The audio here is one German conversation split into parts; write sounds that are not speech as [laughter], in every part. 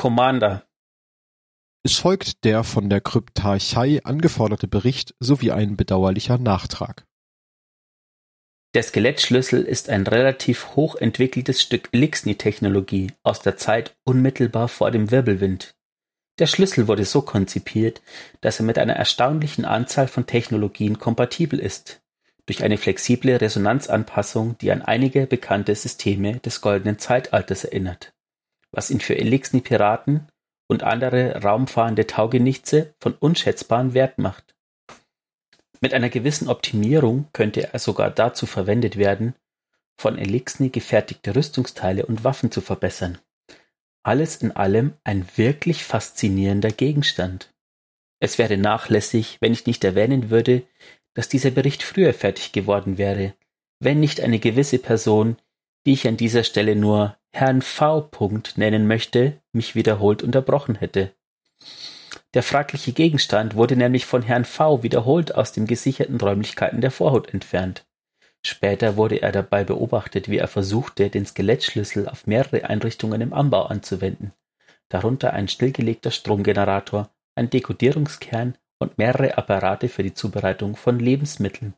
Commander. Es folgt der von der Kryptarchei angeforderte Bericht sowie ein bedauerlicher Nachtrag. Der Skelettschlüssel ist ein relativ hoch entwickeltes Stück Elixni-Technologie aus der Zeit unmittelbar vor dem Wirbelwind. Der Schlüssel wurde so konzipiert, dass er mit einer erstaunlichen Anzahl von Technologien kompatibel ist, durch eine flexible Resonanzanpassung, die an einige bekannte Systeme des Goldenen Zeitalters erinnert, was ihn für Elixni-Piraten und andere raumfahrende Taugenichtse von unschätzbarem Wert macht. Mit einer gewissen Optimierung könnte er sogar dazu verwendet werden, von Elixni gefertigte Rüstungsteile und Waffen zu verbessern. Alles in allem ein wirklich faszinierender Gegenstand. Es wäre nachlässig, wenn ich nicht erwähnen würde, dass dieser Bericht früher fertig geworden wäre, wenn nicht eine gewisse Person, die ich an dieser Stelle nur Herrn V. nennen möchte, mich wiederholt unterbrochen hätte. Der fragliche Gegenstand wurde nämlich von Herrn V. wiederholt aus den gesicherten Räumlichkeiten der Vorhut entfernt. Später wurde er dabei beobachtet, wie er versuchte, den Skelettschlüssel auf mehrere Einrichtungen im Anbau anzuwenden, darunter ein stillgelegter Stromgenerator, ein Dekodierungskern und mehrere Apparate für die Zubereitung von Lebensmitteln.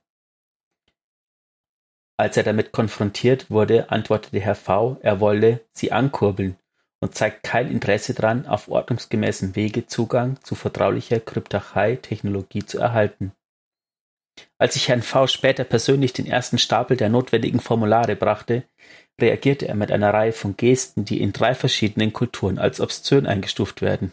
Als er damit konfrontiert wurde, antwortete Herr V., er wolle sie ankurbeln und zeigt kein Interesse daran, auf ordnungsgemäßem Wege Zugang zu vertraulicher Kryptachei-Technologie zu erhalten. Als ich Herrn V. später persönlich den ersten Stapel der notwendigen Formulare brachte, reagierte er mit einer Reihe von Gesten, die in drei verschiedenen Kulturen als obszön eingestuft werden.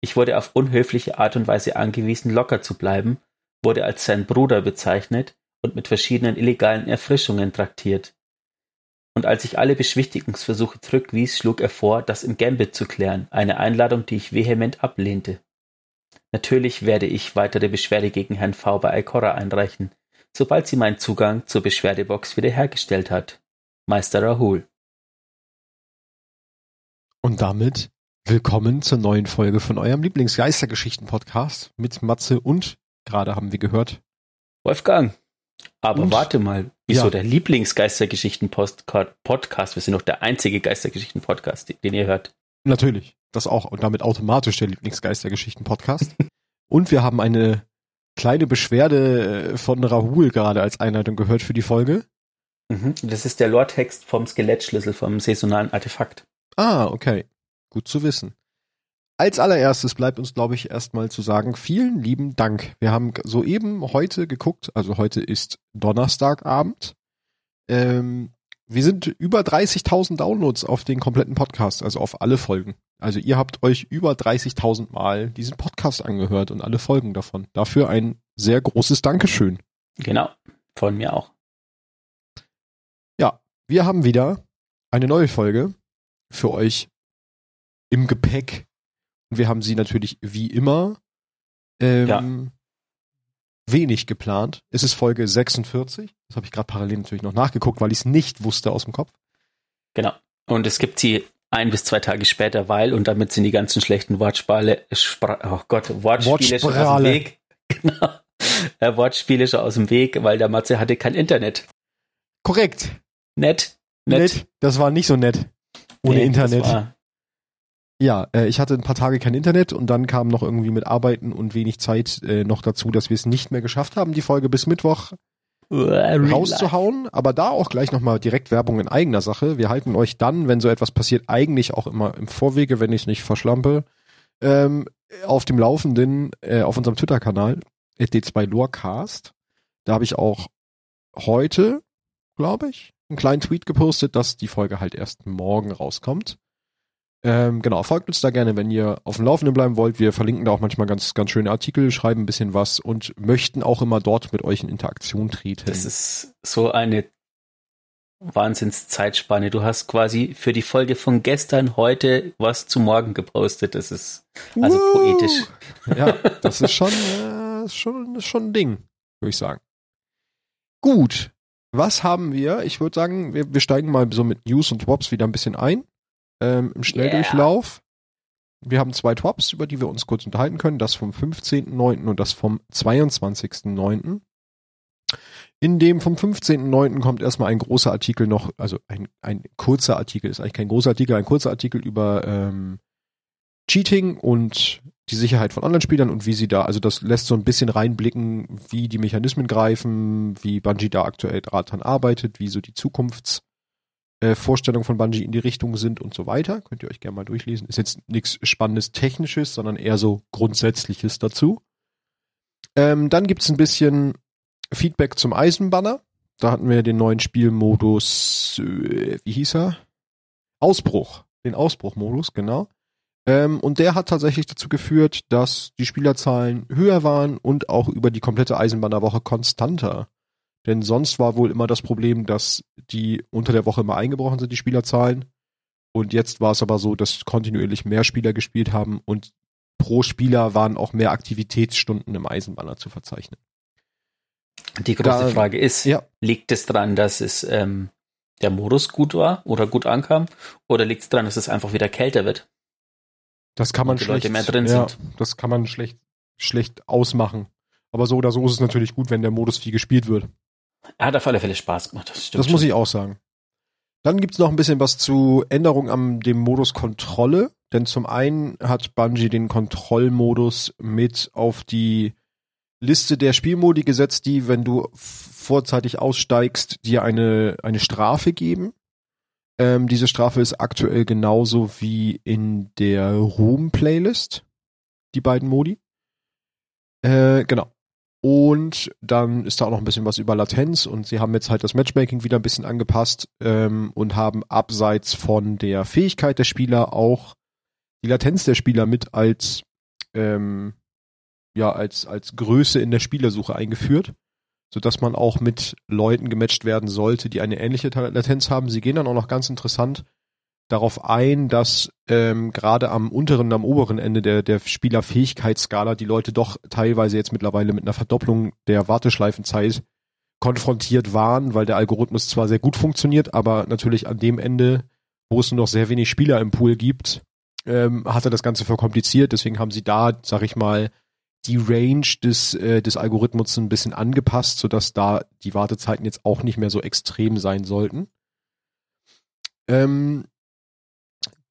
Ich wurde auf unhöfliche Art und Weise angewiesen, locker zu bleiben, wurde als sein Bruder bezeichnet und mit verschiedenen illegalen Erfrischungen traktiert. Und als ich alle Beschwichtigungsversuche zurückwies, schlug er vor, das im Gambit zu klären, eine Einladung, die ich vehement ablehnte. Natürlich werde ich weitere Beschwerde gegen Herrn V. bei Ikora einreichen, sobald sie meinen Zugang zur Beschwerdebox wiederhergestellt hat. Meister Rahul. Und damit willkommen zur neuen Folge von eurem Lieblingsgeistergeschichten-Podcast mit Matze und, gerade haben wir gehört, Wolfgang. Aber und, warte mal, wieso ja. der Lieblingsgeistergeschichten-Podcast? Wir sind doch der einzige Geistergeschichten-Podcast, den ihr hört. Natürlich, das auch und damit automatisch der Lieblingsgeistergeschichten-Podcast. [laughs] und wir haben eine kleine Beschwerde äh, von Rahul gerade als Einleitung gehört für die Folge. Mhm. Das ist der Lore-Text vom Skelettschlüssel vom saisonalen Artefakt. Ah, okay. Gut zu wissen. Als allererstes bleibt uns, glaube ich, erstmal zu sagen, vielen lieben Dank. Wir haben soeben heute geguckt, also heute ist Donnerstagabend. Ähm, wir sind über 30.000 Downloads auf den kompletten Podcast, also auf alle Folgen. Also ihr habt euch über 30.000 Mal diesen Podcast angehört und alle Folgen davon. Dafür ein sehr großes Dankeschön. Genau, von mir auch. Ja, wir haben wieder eine neue Folge für euch im Gepäck. Und wir haben sie natürlich wie immer ähm, ja. wenig geplant. Es ist Folge 46. Das habe ich gerade parallel natürlich noch nachgeguckt, weil ich es nicht wusste aus dem Kopf. Genau. Und es gibt sie ein bis zwei Tage später, weil, und damit sind die ganzen schlechten Wortspale, Spra oh Gott, Wortspiele schon aus dem Weg. [laughs] Genau. Äh, Wortspiele schon aus dem Weg, weil der Matze hatte kein Internet. Korrekt. Nett. Nett. nett. Das war nicht so nett. Ohne nee, Internet. War, ja, äh, ich hatte ein paar Tage kein Internet und dann kam noch irgendwie mit Arbeiten und wenig Zeit äh, noch dazu, dass wir es nicht mehr geschafft haben, die Folge bis Mittwoch rauszuhauen. Aber da auch gleich nochmal direkt Werbung in eigener Sache. Wir halten euch dann, wenn so etwas passiert, eigentlich auch immer im Vorwege, wenn ich es nicht verschlampe, ähm, auf dem Laufenden äh, auf unserem Twitter-Kanal, D2Lorecast. Da habe ich auch heute, glaube ich, einen kleinen Tweet gepostet, dass die Folge halt erst morgen rauskommt. Ähm, genau, folgt uns da gerne, wenn ihr auf dem Laufenden bleiben wollt. Wir verlinken da auch manchmal ganz, ganz schöne Artikel, schreiben ein bisschen was und möchten auch immer dort mit euch in Interaktion treten. Das ist so eine Wahnsinnszeitspanne. Du hast quasi für die Folge von gestern heute was zu morgen gepostet. Das ist also uh, poetisch. Ja, [laughs] das ist schon, äh, schon, schon ein Ding, würde ich sagen. Gut. Was haben wir? Ich würde sagen, wir, wir steigen mal so mit News und Wops wieder ein bisschen ein ähm, im Schnelldurchlauf. Yeah. Wir haben zwei Tops, über die wir uns kurz unterhalten können. Das vom 15.09. und das vom 22.09. In dem vom 15.09. kommt erstmal ein großer Artikel noch, also ein, ein kurzer Artikel, ist eigentlich kein großer Artikel, ein kurzer Artikel über ähm, Cheating und die Sicherheit von Online-Spielern und wie sie da, also das lässt so ein bisschen reinblicken, wie die Mechanismen greifen, wie Bungie da aktuell dran arbeitet, wie so die Zukunftsvorstellungen äh, von Bungie in die Richtung sind und so weiter. Könnt ihr euch gerne mal durchlesen. Ist jetzt nichts Spannendes Technisches, sondern eher so Grundsätzliches dazu. Ähm, dann gibt's ein bisschen Feedback zum Eisenbanner. Da hatten wir den neuen Spielmodus, äh, wie hieß er? Ausbruch. Den Ausbruchmodus, genau. Ähm, und der hat tatsächlich dazu geführt, dass die Spielerzahlen höher waren und auch über die komplette Eisenbahnerwoche konstanter. Denn sonst war wohl immer das Problem, dass die unter der Woche immer eingebrochen sind, die Spielerzahlen. Und jetzt war es aber so, dass kontinuierlich mehr Spieler gespielt haben und pro Spieler waren auch mehr Aktivitätsstunden im Eisenbahner zu verzeichnen. Die große da, Frage ist, ja. liegt es daran, dass es ähm, der Modus gut war oder gut ankam? Oder liegt es daran, dass es einfach wieder kälter wird? Das kann man schlecht, mehr drin ja, sind. das kann man schlecht, schlecht ausmachen. Aber so oder so ist es natürlich gut, wenn der Modus viel gespielt wird. Er hat auf alle Fälle Spaß gemacht. Das, das muss ich auch sagen. Dann gibt's noch ein bisschen was zu Änderungen am dem Modus Kontrolle. Denn zum einen hat Bungie den Kontrollmodus mit auf die Liste der Spielmodi gesetzt, die, wenn du vorzeitig aussteigst, dir eine, eine Strafe geben. Ähm, diese Strafe ist aktuell genauso wie in der Room-Playlist, die beiden Modi. Äh, genau. Und dann ist da auch noch ein bisschen was über Latenz und sie haben jetzt halt das Matchmaking wieder ein bisschen angepasst ähm, und haben abseits von der Fähigkeit der Spieler auch die Latenz der Spieler mit als ähm, ja als als Größe in der Spielersuche eingeführt so dass man auch mit Leuten gematcht werden sollte, die eine ähnliche Latenz haben. Sie gehen dann auch noch ganz interessant darauf ein, dass ähm, gerade am unteren und am oberen Ende der, der Spielerfähigkeitsskala die Leute doch teilweise jetzt mittlerweile mit einer Verdopplung der Warteschleifenzeit konfrontiert waren, weil der Algorithmus zwar sehr gut funktioniert, aber natürlich an dem Ende, wo es nur noch sehr wenig Spieler im Pool gibt, ähm, hat er das Ganze verkompliziert. Deswegen haben sie da, sag ich mal, die Range des, äh, des Algorithmus ein bisschen angepasst, sodass da die Wartezeiten jetzt auch nicht mehr so extrem sein sollten. Ähm,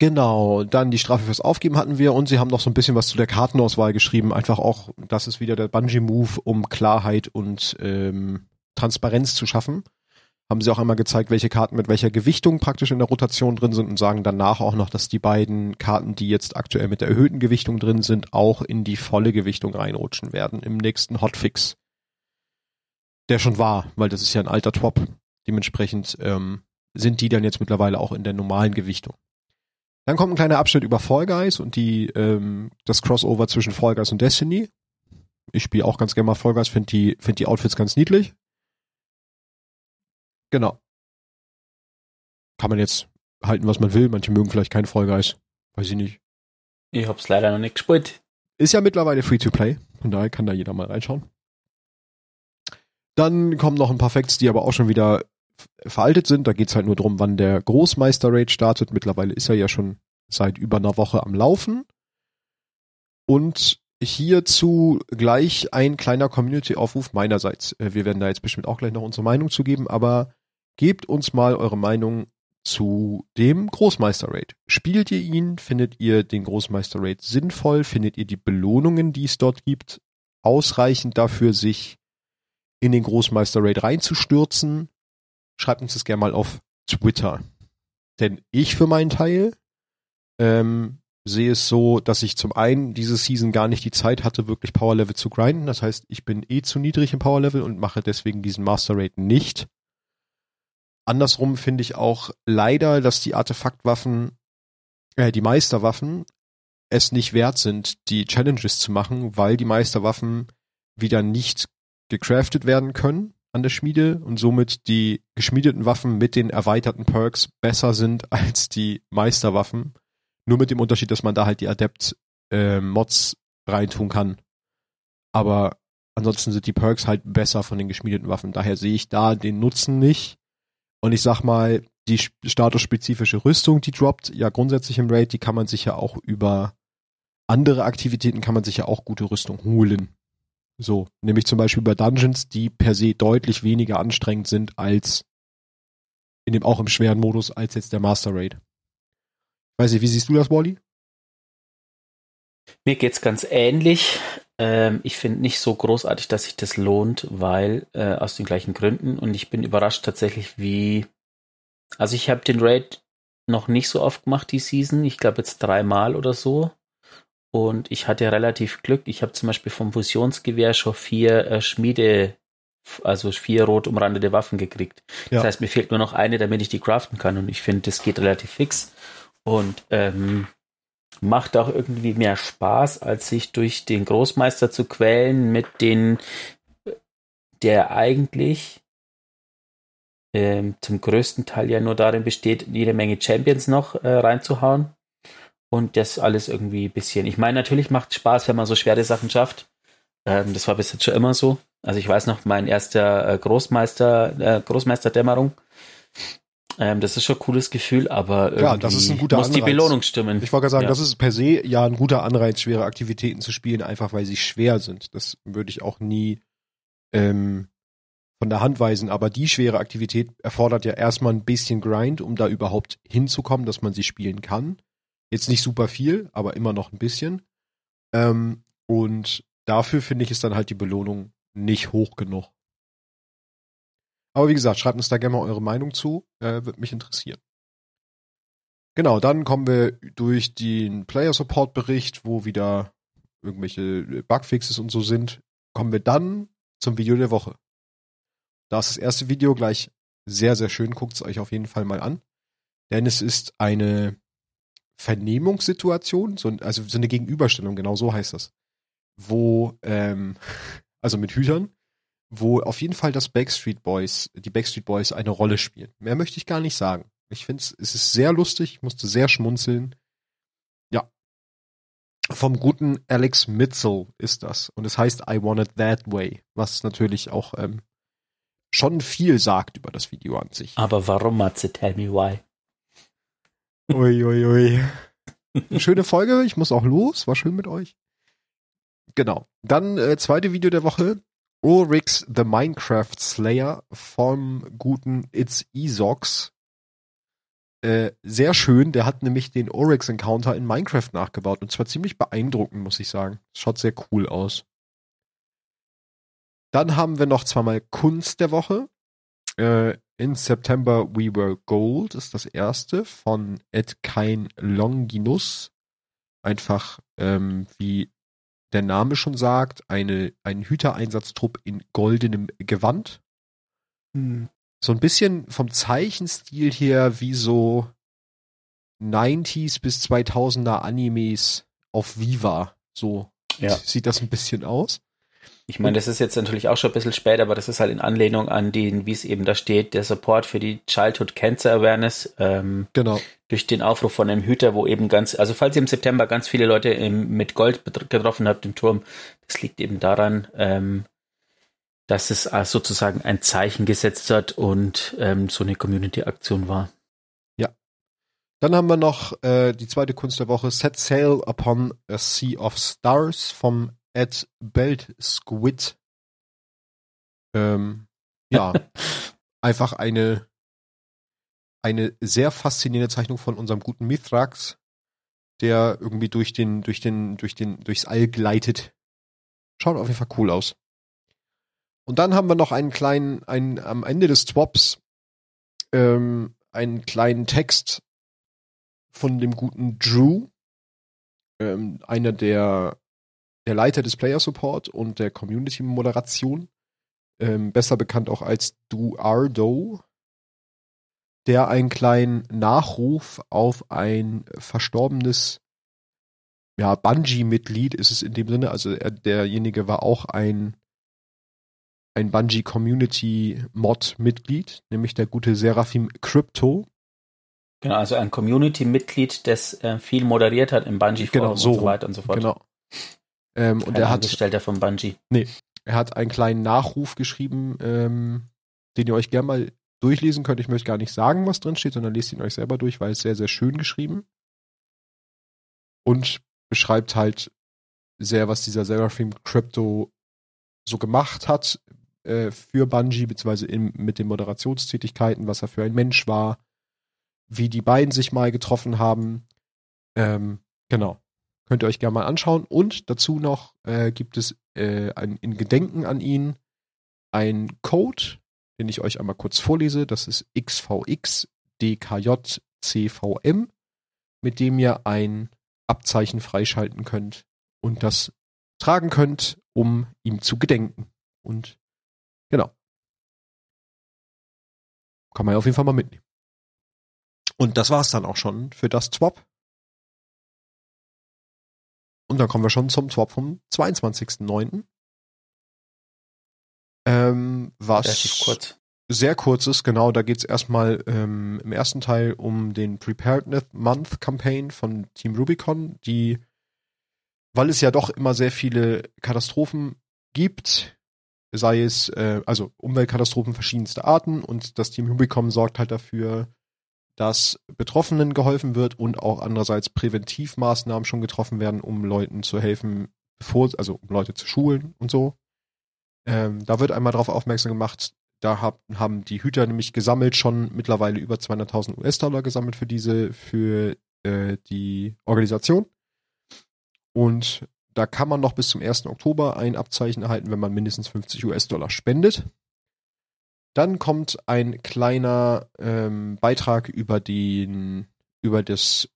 genau, dann die Strafe fürs Aufgeben hatten wir und sie haben noch so ein bisschen was zu der Kartenauswahl geschrieben. Einfach auch, das ist wieder der Bungee-Move, um Klarheit und ähm, Transparenz zu schaffen haben sie auch einmal gezeigt, welche Karten mit welcher Gewichtung praktisch in der Rotation drin sind und sagen danach auch noch, dass die beiden Karten, die jetzt aktuell mit der erhöhten Gewichtung drin sind, auch in die volle Gewichtung reinrutschen werden im nächsten Hotfix. Der schon war, weil das ist ja ein alter Top. Dementsprechend ähm, sind die dann jetzt mittlerweile auch in der normalen Gewichtung. Dann kommt ein kleiner Abschnitt über Fall Guys und die ähm, das Crossover zwischen Fall Guys und Destiny. Ich spiele auch ganz gerne mal Fall Guys, finde die, find die Outfits ganz niedlich. Genau. Kann man jetzt halten, was man will. Manche mögen vielleicht keinen Vollgeist. Weiß ich nicht. Ich hab's leider noch nicht gespielt. Ist ja mittlerweile free to play. Von daher kann da jeder mal reinschauen. Dann kommen noch ein paar Facts, die aber auch schon wieder veraltet sind. Da geht's halt nur drum, wann der Großmeister Raid startet. Mittlerweile ist er ja schon seit über einer Woche am Laufen. Und hierzu gleich ein kleiner Community-Aufruf meinerseits. Äh, wir werden da jetzt bestimmt auch gleich noch unsere Meinung zu geben, aber Gebt uns mal eure Meinung zu dem Großmeister-Raid. Spielt ihr ihn? Findet ihr den Großmeister-Raid sinnvoll? Findet ihr die Belohnungen, die es dort gibt, ausreichend dafür, sich in den Großmeister-Raid reinzustürzen? Schreibt uns das gerne mal auf Twitter. Denn ich für meinen Teil ähm, sehe es so, dass ich zum einen diese Season gar nicht die Zeit hatte, wirklich Power Level zu grinden. Das heißt, ich bin eh zu niedrig im Power Level und mache deswegen diesen Master Raid nicht. Andersrum finde ich auch leider, dass die Artefaktwaffen, äh, die Meisterwaffen es nicht wert sind, die Challenges zu machen, weil die Meisterwaffen wieder nicht gecraftet werden können an der Schmiede und somit die geschmiedeten Waffen mit den erweiterten Perks besser sind [laughs] als die Meisterwaffen. Nur mit dem Unterschied, dass man da halt die Adept-Mods äh, reintun kann. Aber ansonsten sind die Perks halt besser von den geschmiedeten Waffen. Daher sehe ich da den Nutzen nicht. Und ich sag mal, die statusspezifische Rüstung, die droppt, ja grundsätzlich im Raid, die kann man sich ja auch über andere Aktivitäten kann man sich ja auch gute Rüstung holen. So, nämlich zum Beispiel über Dungeons, die per se deutlich weniger anstrengend sind als in dem auch im schweren Modus als jetzt der Master Raid. Weiß ich, wie siehst du das, Wally? Mir geht's ganz ähnlich. Ähm, ich finde nicht so großartig, dass sich das lohnt, weil äh, aus den gleichen Gründen und ich bin überrascht tatsächlich, wie. Also ich habe den Raid noch nicht so oft gemacht die Season. Ich glaube jetzt dreimal oder so. Und ich hatte relativ Glück. Ich habe zum Beispiel vom Fusionsgewehr schon vier äh, Schmiede, also vier rot umrandete Waffen gekriegt. Ja. Das heißt, mir fehlt nur noch eine, damit ich die craften kann. Und ich finde, das geht relativ fix. Und ähm, macht auch irgendwie mehr Spaß, als sich durch den Großmeister zu quälen, mit den, der eigentlich ähm, zum größten Teil ja nur darin besteht, jede Menge Champions noch äh, reinzuhauen. Und das alles irgendwie ein bisschen. Ich meine, natürlich macht es Spaß, wenn man so schwere Sachen schafft. Ähm, das war bis jetzt schon immer so. Also ich weiß noch, mein erster äh, Großmeister, äh, Großmeisterdämmerung, ähm, das ist schon ein cooles Gefühl, aber ja, das ist ein guter muss Anreiz. die Belohnung stimmen. Ich wollte gerade sagen, ja. das ist per se ja ein guter Anreiz, schwere Aktivitäten zu spielen, einfach weil sie schwer sind. Das würde ich auch nie ähm, von der Hand weisen. Aber die schwere Aktivität erfordert ja erstmal ein bisschen Grind, um da überhaupt hinzukommen, dass man sie spielen kann. Jetzt nicht super viel, aber immer noch ein bisschen. Ähm, und dafür finde ich es dann halt die Belohnung nicht hoch genug. Aber wie gesagt, schreibt uns da gerne mal eure Meinung zu. Äh, Würde mich interessieren. Genau, dann kommen wir durch den Player Support Bericht, wo wieder irgendwelche Bugfixes und so sind. Kommen wir dann zum Video der Woche. Da ist das erste Video gleich sehr, sehr schön. Guckt es euch auf jeden Fall mal an. Denn es ist eine Vernehmungssituation, so, also so eine Gegenüberstellung, genau so heißt das. Wo, ähm, [laughs] also mit Hütern, wo auf jeden Fall das Backstreet Boys, die Backstreet Boys eine Rolle spielen. Mehr möchte ich gar nicht sagen. Ich finde es, ist sehr lustig, ich musste sehr schmunzeln. Ja. Vom guten Alex Mitchell ist das. Und es heißt I Want It That Way, was natürlich auch ähm, schon viel sagt über das Video an sich. Aber warum, Matze? Tell me why. Uiuiui. Ui, ui. [laughs] Schöne Folge, ich muss auch los, war schön mit euch. Genau. Dann äh, zweite Video der Woche. Ulrix the Minecraft Slayer vom guten It's Esox. Äh, sehr schön, der hat nämlich den Oryx Encounter in Minecraft nachgebaut und zwar ziemlich beeindruckend, muss ich sagen. Schaut sehr cool aus. Dann haben wir noch zweimal Kunst der Woche. Äh, in September We Were Gold ist das erste von Ed Kain Longinus. Einfach ähm, wie der Name schon sagt, eine, ein Hütereinsatztrupp in goldenem Gewand. Hm. So ein bisschen vom Zeichenstil her wie so 90s bis 2000er Animes auf Viva. So ja. sieht das ein bisschen aus. Ich meine, das ist jetzt natürlich auch schon ein bisschen spät, aber das ist halt in Anlehnung an den, wie es eben da steht, der Support für die Childhood Cancer Awareness. Ähm, genau. Durch den Aufruf von einem Hüter, wo eben ganz, also falls ihr im September ganz viele Leute im, mit Gold getroffen habt im Turm, das liegt eben daran, ähm, dass es äh, sozusagen ein Zeichen gesetzt hat und ähm, so eine Community-Aktion war. Ja. Dann haben wir noch äh, die zweite Kunst der Woche, Set Sail Upon a Sea of Stars vom at Belt Squid. Ähm, ja, [laughs] einfach eine, eine sehr faszinierende Zeichnung von unserem guten Mithrax, der irgendwie durch den, durch den, durch den, durchs All gleitet. Schaut auf jeden Fall cool aus. Und dann haben wir noch einen kleinen, einen, am Ende des Swaps, ähm, einen kleinen Text von dem guten Drew, ähm, einer der der Leiter des Player Support und der Community Moderation, ähm, besser bekannt auch als Duardo, der einen kleinen Nachruf auf ein verstorbenes ja, Bungie-Mitglied ist es in dem Sinne, also er, derjenige war auch ein ein Bungie Community Mod Mitglied, nämlich der gute Seraphim Crypto. Genau, also ein Community Mitglied, das äh, viel moderiert hat im Bungie Forum genau, so, und so weiter und so fort. Genau. Ähm, und er hat Angestellter von Bungie. Nee, er hat einen kleinen Nachruf geschrieben, ähm, den ihr euch gerne mal durchlesen könnt. Ich möchte gar nicht sagen, was drin steht, sondern lest ihn euch selber durch, weil es sehr, sehr schön geschrieben und beschreibt halt sehr, was dieser Seraphim Crypto so gemacht hat äh, für Bungie, beziehungsweise in, mit den Moderationstätigkeiten, was er für ein Mensch war, wie die beiden sich mal getroffen haben. Ähm, genau. Könnt ihr euch gerne mal anschauen. Und dazu noch äh, gibt es äh, ein, in Gedenken an ihn ein Code, den ich euch einmal kurz vorlese. Das ist XVXDKJCVM, mit dem ihr ein Abzeichen freischalten könnt und das tragen könnt, um ihm zu gedenken. Und genau. Kann man ja auf jeden Fall mal mitnehmen. Und das war's dann auch schon für das Swap. Und dann kommen wir schon zum Swap vom 22.09. Ähm, was Relativ kurz. sehr kurz ist, genau, da geht's erstmal ähm, im ersten Teil um den Preparedness Month Campaign von Team Rubicon, die, weil es ja doch immer sehr viele Katastrophen gibt, sei es äh, also Umweltkatastrophen verschiedenster Arten und das Team Rubicon sorgt halt dafür, dass Betroffenen geholfen wird und auch andererseits Präventivmaßnahmen schon getroffen werden, um Leuten zu helfen, bevor, also um Leute zu schulen und so. Ähm, da wird einmal darauf aufmerksam gemacht, da hab, haben die Hüter nämlich gesammelt schon mittlerweile über 200.000 US-Dollar gesammelt für diese, für äh, die Organisation. Und da kann man noch bis zum 1. Oktober ein Abzeichen erhalten, wenn man mindestens 50 US-Dollar spendet. Dann kommt ein kleiner ähm, Beitrag über den, über das,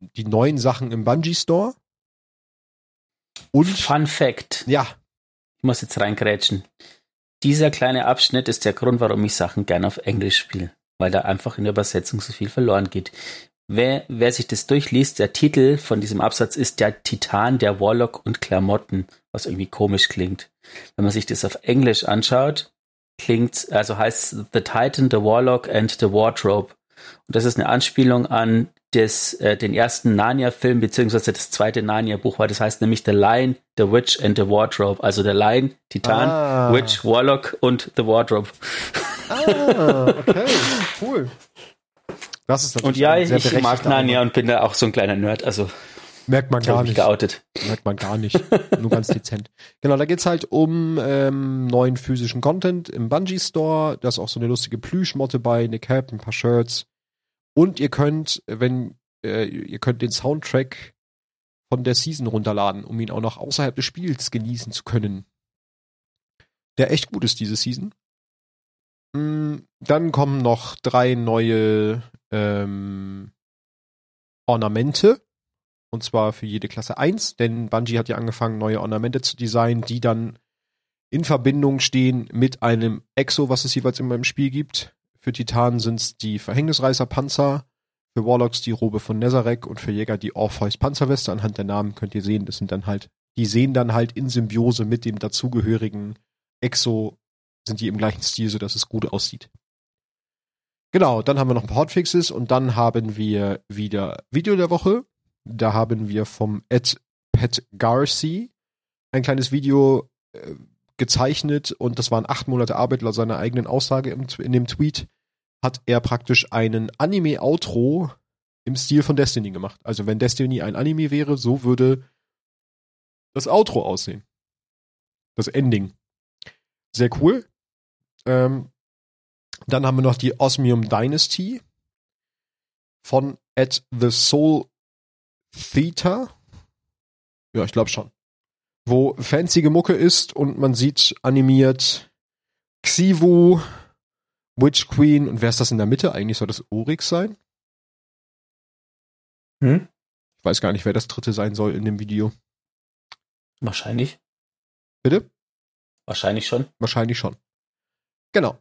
die neuen Sachen im Bungee Store. Und Fun Fact. Ja. Ich muss jetzt reingrätschen. Dieser kleine Abschnitt ist der Grund, warum ich Sachen gerne auf Englisch spiele, weil da einfach in der Übersetzung so viel verloren geht. Wer, wer sich das durchliest, der Titel von diesem Absatz ist der Titan, der Warlock und Klamotten, was irgendwie komisch klingt. Wenn man sich das auf Englisch anschaut, klingt, also heißt The Titan, The Warlock and the Wardrobe. Und das ist eine Anspielung an des, äh, den ersten Narnia-Film, beziehungsweise das zweite Narnia-Buch, weil das heißt nämlich The Lion, The Witch and the Wardrobe. Also der Lion, Titan, ah. Witch, Warlock und The Wardrobe. Ah, okay, cool. Das ist und ja, ich mag Narnia und bin da auch so ein kleiner Nerd, also Merkt man gar nicht. Geoutet. Merkt man gar nicht. Nur ganz [laughs] dezent. Genau, da geht's halt um ähm, neuen physischen Content im Bungee Store. Da ist auch so eine lustige Plüschmotte bei, eine Cap, ein paar Shirts. Und ihr könnt, wenn, äh, ihr könnt den Soundtrack von der Season runterladen, um ihn auch noch außerhalb des Spiels genießen zu können. Der echt gut ist, diese Season. Mm, dann kommen noch drei neue ähm, Ornamente und zwar für jede Klasse 1, denn Bungie hat ja angefangen, neue Ornamente zu designen, die dann in Verbindung stehen mit einem Exo, was es jeweils in meinem Spiel gibt. Für Titanen sind es die Verhängnisreißer-Panzer, für Warlocks die Robe von Nezarek und für Jäger die Orpheus Panzerweste. Anhand der Namen könnt ihr sehen, das sind dann halt, die sehen dann halt in Symbiose mit dem dazugehörigen Exo, sind die im gleichen Stil, so dass es gut aussieht. Genau, dann haben wir noch ein paar Hotfixes und dann haben wir wieder Video der Woche. Da haben wir vom Ed Pat Garcy ein kleines Video äh, gezeichnet und das waren acht Monate Arbeit laut seiner eigenen Aussage im, in dem Tweet hat er praktisch einen Anime-Outro im Stil von Destiny gemacht. Also wenn Destiny ein Anime wäre, so würde das Outro aussehen. Das Ending. Sehr cool. Ähm, dann haben wir noch die Osmium Dynasty von At the Soul Theta? Ja, ich glaube schon. Wo fancy Mucke ist und man sieht animiert Xivu, Witch Queen und wer ist das in der Mitte? Eigentlich soll das Oryx sein? Hm? Ich weiß gar nicht, wer das dritte sein soll in dem Video. Wahrscheinlich. Bitte? Wahrscheinlich schon. Wahrscheinlich schon. Genau.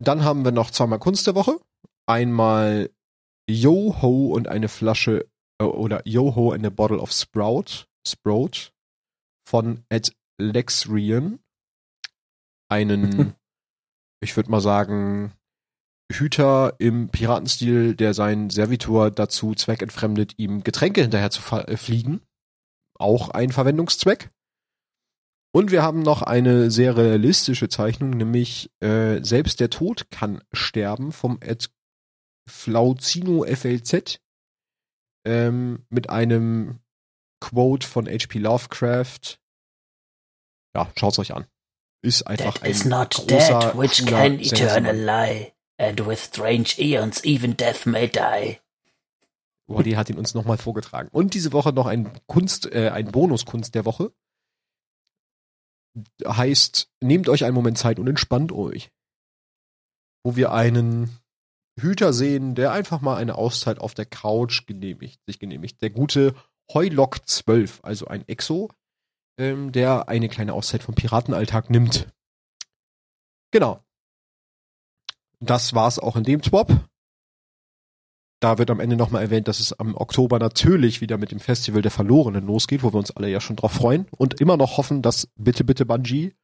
Dann haben wir noch zweimal Kunst der Woche. Einmal Yo-Ho und eine Flasche oder Yoho and a Bottle of Sprout, Sprout von Ed Lexrian. Einen, [laughs] ich würde mal sagen, Hüter im Piratenstil, der seinen Servitor dazu zweckentfremdet, ihm Getränke hinterher zu äh, fliegen. Auch ein Verwendungszweck. Und wir haben noch eine sehr realistische Zeichnung, nämlich äh, Selbst der Tod kann sterben vom Ed Flauzino FLZ ähm, mit einem Quote von H.P. Lovecraft. Ja, schaut's euch an. Ist einfach Dead ein is not großer, dead which can eternal lie, and with strange eons even death may die. Wally hat ihn uns nochmal vorgetragen. Und diese Woche noch ein Kunst, äh, ein Bonuskunst der Woche. Heißt, nehmt euch einen Moment Zeit und entspannt euch. Wo wir einen Hüter sehen, der einfach mal eine Auszeit auf der Couch genehmigt, sich genehmigt. Der gute Heulock 12, also ein Exo, ähm, der eine kleine Auszeit vom Piratenalltag nimmt. Genau. Das war's auch in dem Swap. Da wird am Ende nochmal erwähnt, dass es am Oktober natürlich wieder mit dem Festival der Verlorenen losgeht, wo wir uns alle ja schon drauf freuen und immer noch hoffen, dass bitte, bitte Bungie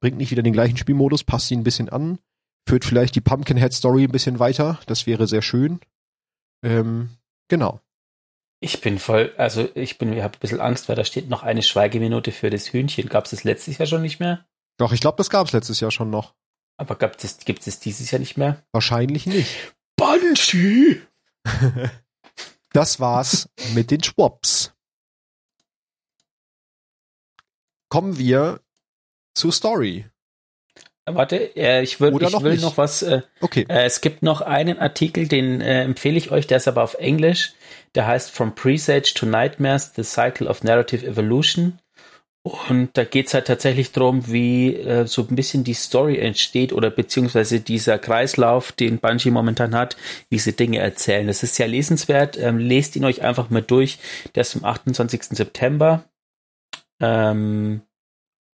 bringt nicht wieder den gleichen Spielmodus, passt ihn ein bisschen an, führt vielleicht die Pumpkinhead Story ein bisschen weiter. Das wäre sehr schön. Ähm, genau. Ich bin voll, also ich bin, ich habe ein bisschen Angst, weil da steht noch eine Schweigeminute für das Hühnchen. Gab es das letztes Jahr schon nicht mehr? Doch, ich glaube, das gab es letztes Jahr schon noch. Aber gibt es, gibt es dieses Jahr nicht mehr? Wahrscheinlich nicht. Banshee! [laughs] das war's mit den Schwops. Kommen wir zur Story. Warte, äh, ich, würd, ich noch will nicht. noch was. Äh, Okay. äh, es gibt noch einen Artikel, den äh, empfehle ich euch, der ist aber auf Englisch. Der heißt From Presage to Nightmares, The Cycle of Narrative Evolution. Und da geht's halt tatsächlich drum, wie äh, so ein bisschen die Story entsteht oder beziehungsweise dieser Kreislauf, den Bungie momentan hat, wie sie Dinge erzählen. Das ist sehr lesenswert. Ähm, lest ihn euch einfach mal durch. Der ist am 28. September. Ähm,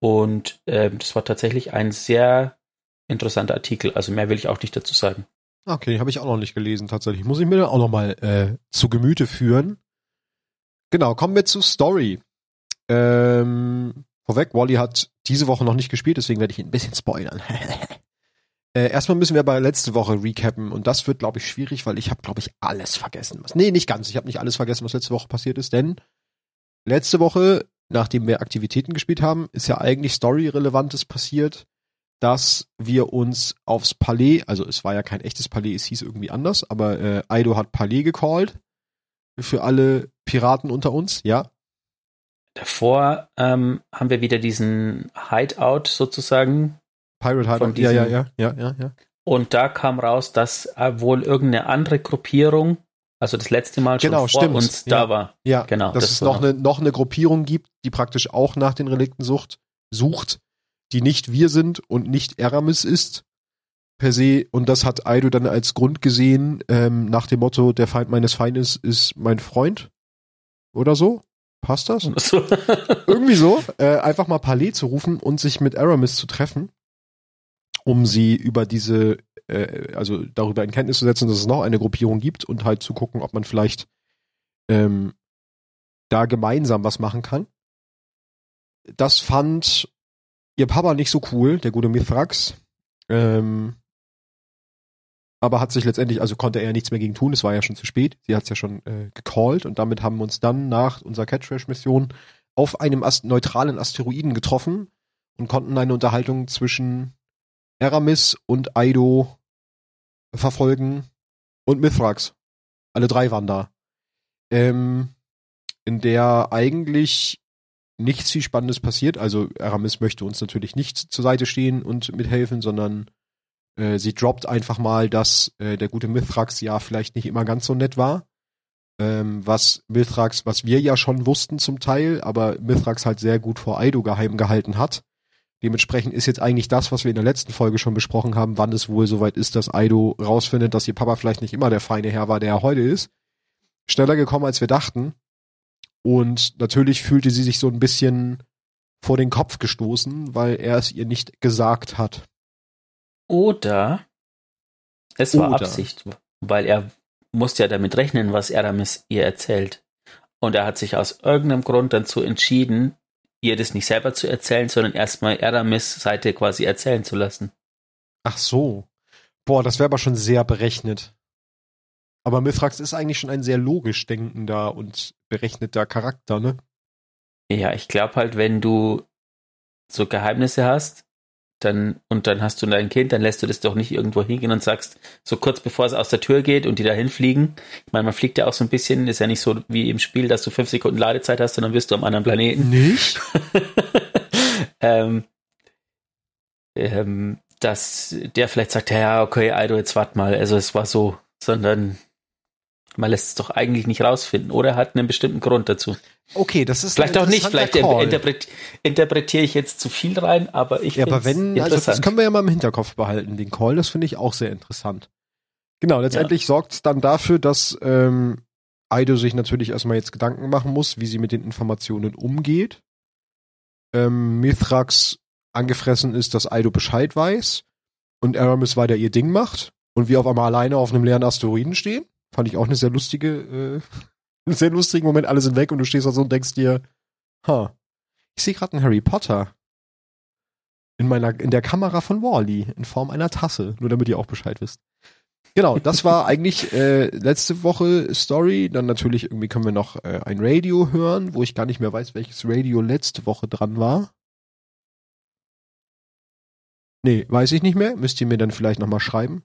und ähm, das war tatsächlich ein sehr interessanter Artikel. Also mehr will ich auch nicht dazu sagen. Okay, habe ich auch noch nicht gelesen tatsächlich. Muss ich mir auch noch mal äh, zu Gemüte führen. Genau, kommen wir zur Story. Ähm, vorweg, Wally hat diese Woche noch nicht gespielt, deswegen werde ich ihn ein bisschen spoilern. [laughs] äh, erstmal müssen wir aber letzte Woche recappen und das wird, glaube ich, schwierig, weil ich habe, glaube ich, alles vergessen. Was, nee, nicht ganz. Ich habe nicht alles vergessen, was letzte Woche passiert ist, denn letzte Woche, nachdem wir Aktivitäten gespielt haben, ist ja eigentlich Story-Relevantes passiert, dass wir uns aufs Palais, also es war ja kein echtes Palais, es hieß irgendwie anders, aber äh, Aido hat Palais gecallt für alle Piraten unter uns, ja. Davor ähm, haben wir wieder diesen Hideout sozusagen. Pirate Hideout, ja, ja, ja, ja, ja, ja. Und da kam raus, dass äh, wohl irgendeine andere Gruppierung, also das letzte Mal schon Genau, vor stimmt. uns Ja. da war. Ja, Genau, dass das es noch eine, noch eine Gruppierung gibt, die praktisch auch nach den Relikten sucht, sucht, die nicht wir sind und nicht Eramis ist, per se. Und das hat Aido dann als Grund gesehen, ähm, nach dem Motto, der Feind meines Feindes ist mein Freund. Oder so? Passt das? So. [laughs] Irgendwie so. Äh, einfach mal Palais zu rufen und sich mit Aramis zu treffen, um sie über diese, äh, also darüber in Kenntnis zu setzen, dass es noch eine Gruppierung gibt und halt zu gucken, ob man vielleicht ähm, da gemeinsam was machen kann. Das fand ihr Papa nicht so cool, der gute Mithrax. Ähm, aber hat sich letztendlich, also konnte er nichts mehr gegen tun, es war ja schon zu spät. Sie hat es ja schon äh, gecallt und damit haben wir uns dann nach unserer Catchtrash-Mission auf einem Ast neutralen Asteroiden getroffen und konnten eine Unterhaltung zwischen Eramis und Aido verfolgen und Mithrax. Alle drei waren da. Ähm, in der eigentlich nichts viel Spannendes passiert. Also Aramis möchte uns natürlich nicht zur Seite stehen und mithelfen, sondern äh, sie droppt einfach mal, dass äh, der gute Mithrax ja vielleicht nicht immer ganz so nett war. Ähm, was Mithrax, was wir ja schon wussten zum Teil, aber Mithrax halt sehr gut vor Aido geheim gehalten hat. Dementsprechend ist jetzt eigentlich das, was wir in der letzten Folge schon besprochen haben, wann es wohl soweit ist, dass Aido rausfindet, dass ihr Papa vielleicht nicht immer der feine Herr war, der er heute ist. Schneller gekommen, als wir dachten. Und natürlich fühlte sie sich so ein bisschen vor den Kopf gestoßen, weil er es ihr nicht gesagt hat. Oder es war Oder. Absicht, weil er musste ja damit rechnen, was Aramis ihr erzählt. Und er hat sich aus irgendeinem Grund dazu entschieden, ihr das nicht selber zu erzählen, sondern erstmal Aramis Seite quasi erzählen zu lassen. Ach so. Boah, das wäre aber schon sehr berechnet. Aber Mithrax ist eigentlich schon ein sehr logisch denkender und berechneter Charakter, ne? Ja, ich glaube halt, wenn du so Geheimnisse hast, dann, und dann hast du dein Kind, dann lässt du das doch nicht irgendwo hingehen und sagst, so kurz bevor es aus der Tür geht und die dahin fliegen. Ich meine, man fliegt ja auch so ein bisschen, ist ja nicht so wie im Spiel, dass du fünf Sekunden Ladezeit hast und dann bist du am anderen Planeten. Nicht? [laughs] ähm, ähm, dass der vielleicht sagt, ja, okay, Aldo, jetzt wart mal, also es war so, sondern Man lässt es doch eigentlich nicht rausfinden oder hat einen bestimmten Grund dazu. Okay, das ist vielleicht auch nicht. Vielleicht interpret, interpretiere ich jetzt zu viel rein, aber ich ja, aber wenn also das können wir ja mal im Hinterkopf behalten. Den Call, das finde ich auch sehr interessant. Genau, letztendlich ja. sorgt es dann dafür, dass ähm, Aido sich natürlich erstmal jetzt Gedanken machen muss, wie sie mit den Informationen umgeht. Ähm, Mithrax angefressen ist, dass Aido Bescheid weiß und Aramis weiter ihr Ding macht und wir auf einmal alleine auf einem leeren Asteroiden stehen. Fand ich auch eine sehr lustige, äh, [laughs] einen sehr lustigen Moment. Alle sind weg und du stehst da so und denkst dir, ha, ich sehe gerade einen Harry Potter in meiner, in der Kamera von Wally in Form einer Tasse, nur damit ihr auch Bescheid wisst. Genau, das war [laughs] eigentlich äh, letzte Woche Story. Dann natürlich irgendwie können wir noch äh, ein Radio hören, wo ich gar nicht mehr weiß, welches Radio letzte Woche dran war. Nee, weiß ich nicht mehr. Müsst ihr mir dann vielleicht nochmal schreiben.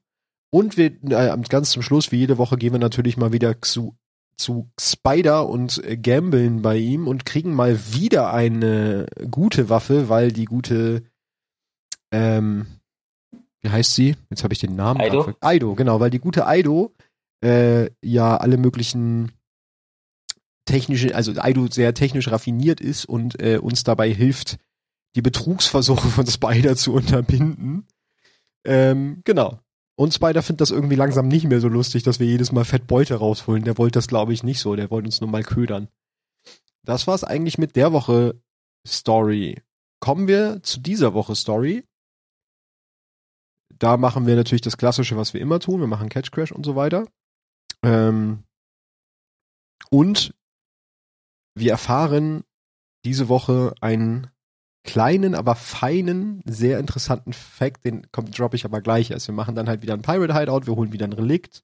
Und wir, äh, ganz zum Schluss, wie jede Woche, gehen wir natürlich mal wieder zu, zu Spider und äh, gambeln bei ihm und kriegen mal wieder eine gute Waffe, weil die gute, ähm, wie heißt sie? Jetzt habe ich den Namen. Aido. Aido, genau, weil die gute Aido äh, ja alle möglichen technischen, also Aido sehr technisch raffiniert ist und äh, uns dabei hilft, die Betrugsversuche von Spider zu unterbinden. Ähm, genau. Und Spider findet das irgendwie langsam nicht mehr so lustig, dass wir jedes Mal Fettbeute rausholen. Der wollte das, glaube ich, nicht so. Der wollte uns nur mal ködern. Das war's eigentlich mit der Woche Story. Kommen wir zu dieser Woche Story. Da machen wir natürlich das Klassische, was wir immer tun. Wir machen Catch Crash und so weiter. Ähm und wir erfahren diese Woche ein kleinen, aber feinen, sehr interessanten Fact, den droppe ich aber gleich erst. Wir machen dann halt wieder ein Pirate Hideout, wir holen wieder ein Relikt,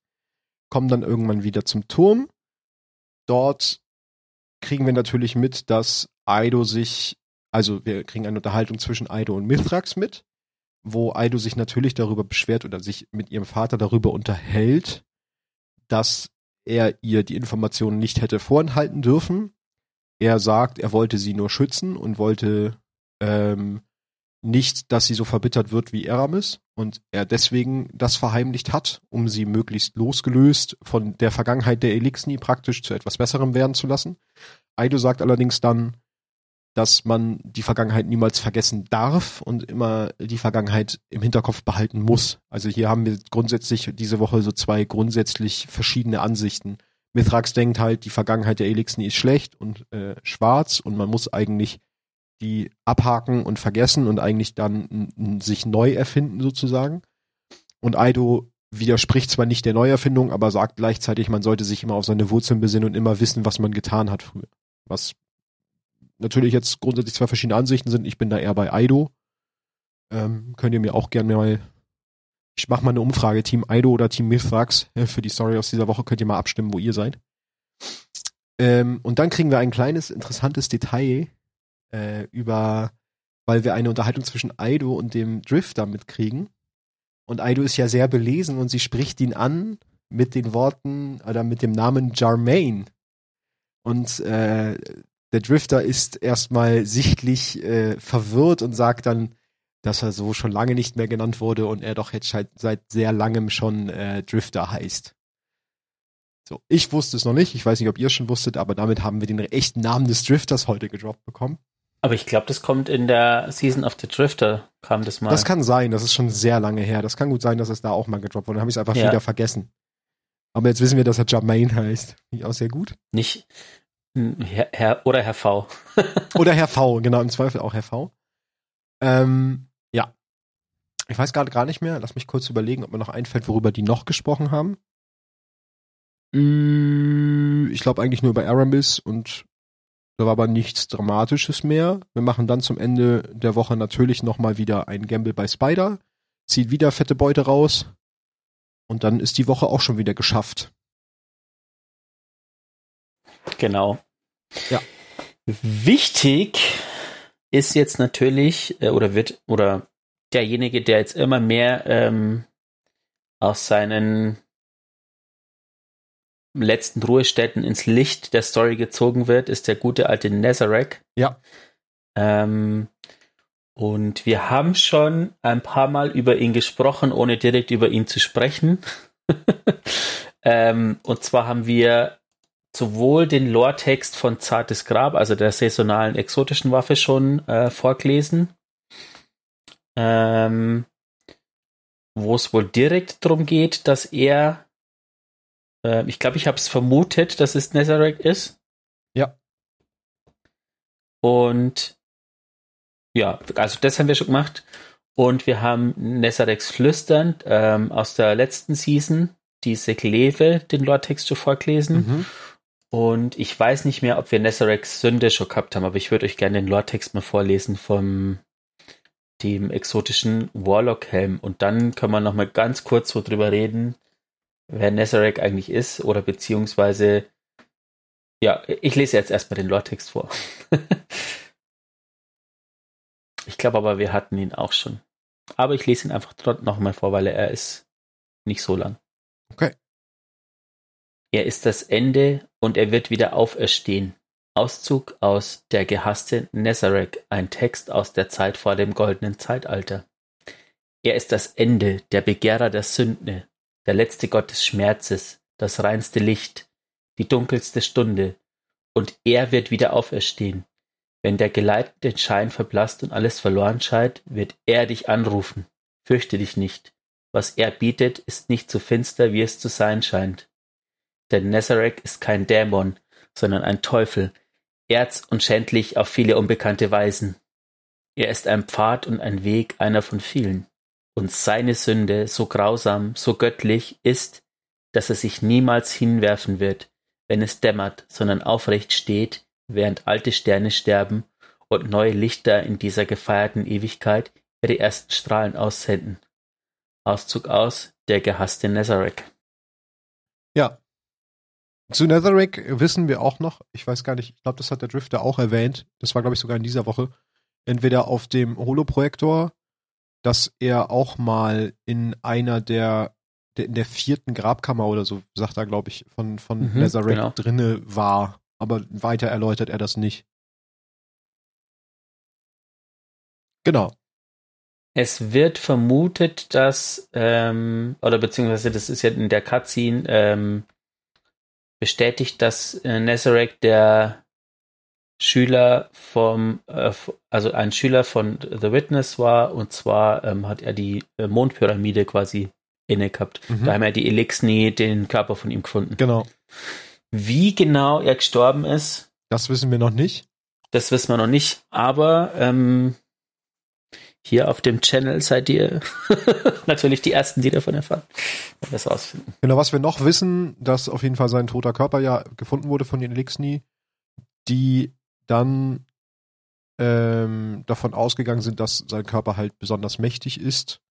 kommen dann irgendwann wieder zum Turm. Dort kriegen wir natürlich mit, dass Aido sich, also wir kriegen eine Unterhaltung zwischen Aido und Mithrax mit, wo Aido sich natürlich darüber beschwert oder sich mit ihrem Vater darüber unterhält, dass er ihr die Informationen nicht hätte vorenthalten dürfen. Er sagt, er wollte sie nur schützen und wollte ähm, nicht, dass sie so verbittert wird wie Eramis und er deswegen das verheimlicht hat, um sie möglichst losgelöst von der Vergangenheit der Elixni praktisch zu etwas Besserem werden zu lassen. Aido sagt allerdings dann, dass man die Vergangenheit niemals vergessen darf und immer die Vergangenheit im Hinterkopf behalten muss. Also hier haben wir grundsätzlich diese Woche so zwei grundsätzlich verschiedene Ansichten. Mithrax denkt halt, die Vergangenheit der Elixni ist schlecht und äh, schwarz und man muss eigentlich die abhaken und vergessen und eigentlich dann sich neu erfinden sozusagen. Und Aido widerspricht zwar nicht der Neuerfindung, aber sagt gleichzeitig, man sollte sich immer auf seine Wurzeln besinnen und immer wissen, was man getan hat früher. Was natürlich jetzt grundsätzlich zwei verschiedene Ansichten sind. Ich bin da eher bei Aido. Ähm, könnt ihr mir auch gerne mal, ich mache mal eine Umfrage, Team Aido oder Team Mithrax [laughs] für die Story aus dieser Woche, könnt ihr mal abstimmen, wo ihr seid. Ähm, und dann kriegen wir ein kleines, interessantes Detail äh, über, weil wir eine Unterhaltung zwischen Aido und dem Drifter mitkriegen. Und Aido ist ja sehr belesen und sie spricht ihn an mit den Worten oder mit dem Namen Jarmaine. Und äh, der Drifter ist erstmal sichtlich äh, verwirrt und sagt dann, dass er so schon lange nicht mehr genannt wurde und er doch jetzt seit sehr langem schon äh, Drifter heißt. So, ich wusste es noch nicht, ich weiß nicht, ob ihr es schon wusstet, aber damit haben wir den echten Namen des Drifters heute gedroppt bekommen. Aber ich glaube, das kommt in der Season of the Drifter, kam das mal. Das kann sein, das ist schon sehr lange her. Das kann gut sein, dass es da auch mal gedroppt wurde. Dann habe ich es einfach ja. wieder vergessen. Aber jetzt wissen wir, dass er Jermaine heißt. Finde ich auch sehr gut. Nicht Herr, Herr oder Herr V. [laughs] oder Herr V, genau, im Zweifel auch Herr V. Ähm, ja. Ich weiß gerade gar nicht mehr. Lass mich kurz überlegen, ob mir noch einfällt, worüber die noch gesprochen haben. Mm, ich glaube eigentlich nur über Aramis und da war aber nichts Dramatisches mehr. Wir machen dann zum Ende der Woche natürlich nochmal wieder ein Gamble bei Spider, zieht wieder fette Beute raus und dann ist die Woche auch schon wieder geschafft. Genau. Ja. Wichtig ist jetzt natürlich, äh, oder wird, oder derjenige, der jetzt immer mehr ähm, aus seinen letzten Ruhestätten ins Licht der Story gezogen wird, ist der gute alte Nazarek. Ja. Ähm, und wir haben schon ein paar Mal über ihn gesprochen, ohne direkt über ihn zu sprechen. [laughs] Ähm, und zwar haben wir sowohl den Lore-Text von Zartes Grab, also der saisonalen exotischen Waffe, schon äh, vorgelesen, ähm, wo es wohl direkt darum geht, dass er, äh, ich glaube, ich habe es vermutet, dass es Nezarek ist. Ja. Und ja, also das haben wir schon gemacht. Und wir haben Nezareks Flüstern ähm, aus der letzten Season, diese Kleve, den Lore-Text schon vorgelesen. Mhm. Und ich weiß nicht mehr, ob wir Nezareks Sünde schon gehabt haben, aber ich würde euch gerne den Lore-Text mal vorlesen vom dem exotischen Warlock-Helm. Und dann können wir noch mal ganz kurz so drüber reden, wer Nezarek eigentlich ist oder beziehungsweise ja, ich lese jetzt erstmal den Lore-Text vor. [laughs] ich glaube aber, wir hatten ihn auch schon. Aber ich lese ihn einfach noch mal vor, weil er ist nicht so lang. Okay. Er ist das Ende und er wird wieder auferstehen. Auszug aus Der gehasste Nezarek, ein Text aus der Zeit vor dem goldenen Zeitalter. Er ist das Ende, der Begehrer der Sünde, der letzte Gott des Schmerzes, das reinste Licht, die dunkelste Stunde, und er wird wieder auferstehen. Wenn der geleitete Schein verblasst und alles verloren scheint, wird er dich anrufen. Fürchte dich nicht. Was er bietet, ist nicht so finster, wie es zu sein scheint. Denn Nazareth ist kein Dämon, sondern ein Teufel, erz- und schändlich auf viele unbekannte Weisen. Er ist ein Pfad und ein Weg, einer von vielen. Und seine Sünde, so grausam, so göttlich, ist, dass er sich niemals hinwerfen wird, wenn es dämmert, sondern aufrecht steht, während alte Sterne sterben und neue Lichter in dieser gefeierten Ewigkeit ihre ersten Strahlen aussenden. Auszug aus, der gehasste Nazareth. Ja, zu Netherrack wissen wir auch noch, ich weiß gar nicht, ich glaube, das hat der Drifter auch erwähnt, das war, glaube ich, sogar in dieser Woche, entweder auf dem Holoprojektor, dass er auch mal in einer der, der in der vierten Grabkammer oder so, sagt er, glaube ich, von, von mhm, Netherrack genau. drinne war. Aber weiter erläutert er das nicht. Genau. Es wird vermutet, dass, ähm, oder beziehungsweise das ist ja in der Cutscene, ähm, bestätigt, dass äh, Nazarek der Schüler vom, äh, also ein Schüler von The Witness war, und zwar ähm, hat er die äh, Mondpyramide quasi inne gehabt. Mhm. Da haben ja die Elixni den Körper von ihm gefunden. Genau. Wie genau er gestorben ist, das wissen wir noch nicht. Das wissen wir noch nicht, aber ähm, hier auf dem Channel seid ihr [laughs] natürlich die Ersten, die davon erfahren das rausfinden. Genau, was wir noch wissen, dass auf jeden Fall sein toter Körper ja gefunden wurde von den Elixni, die dann ähm, davon ausgegangen sind, dass sein Körper halt besonders mächtig ist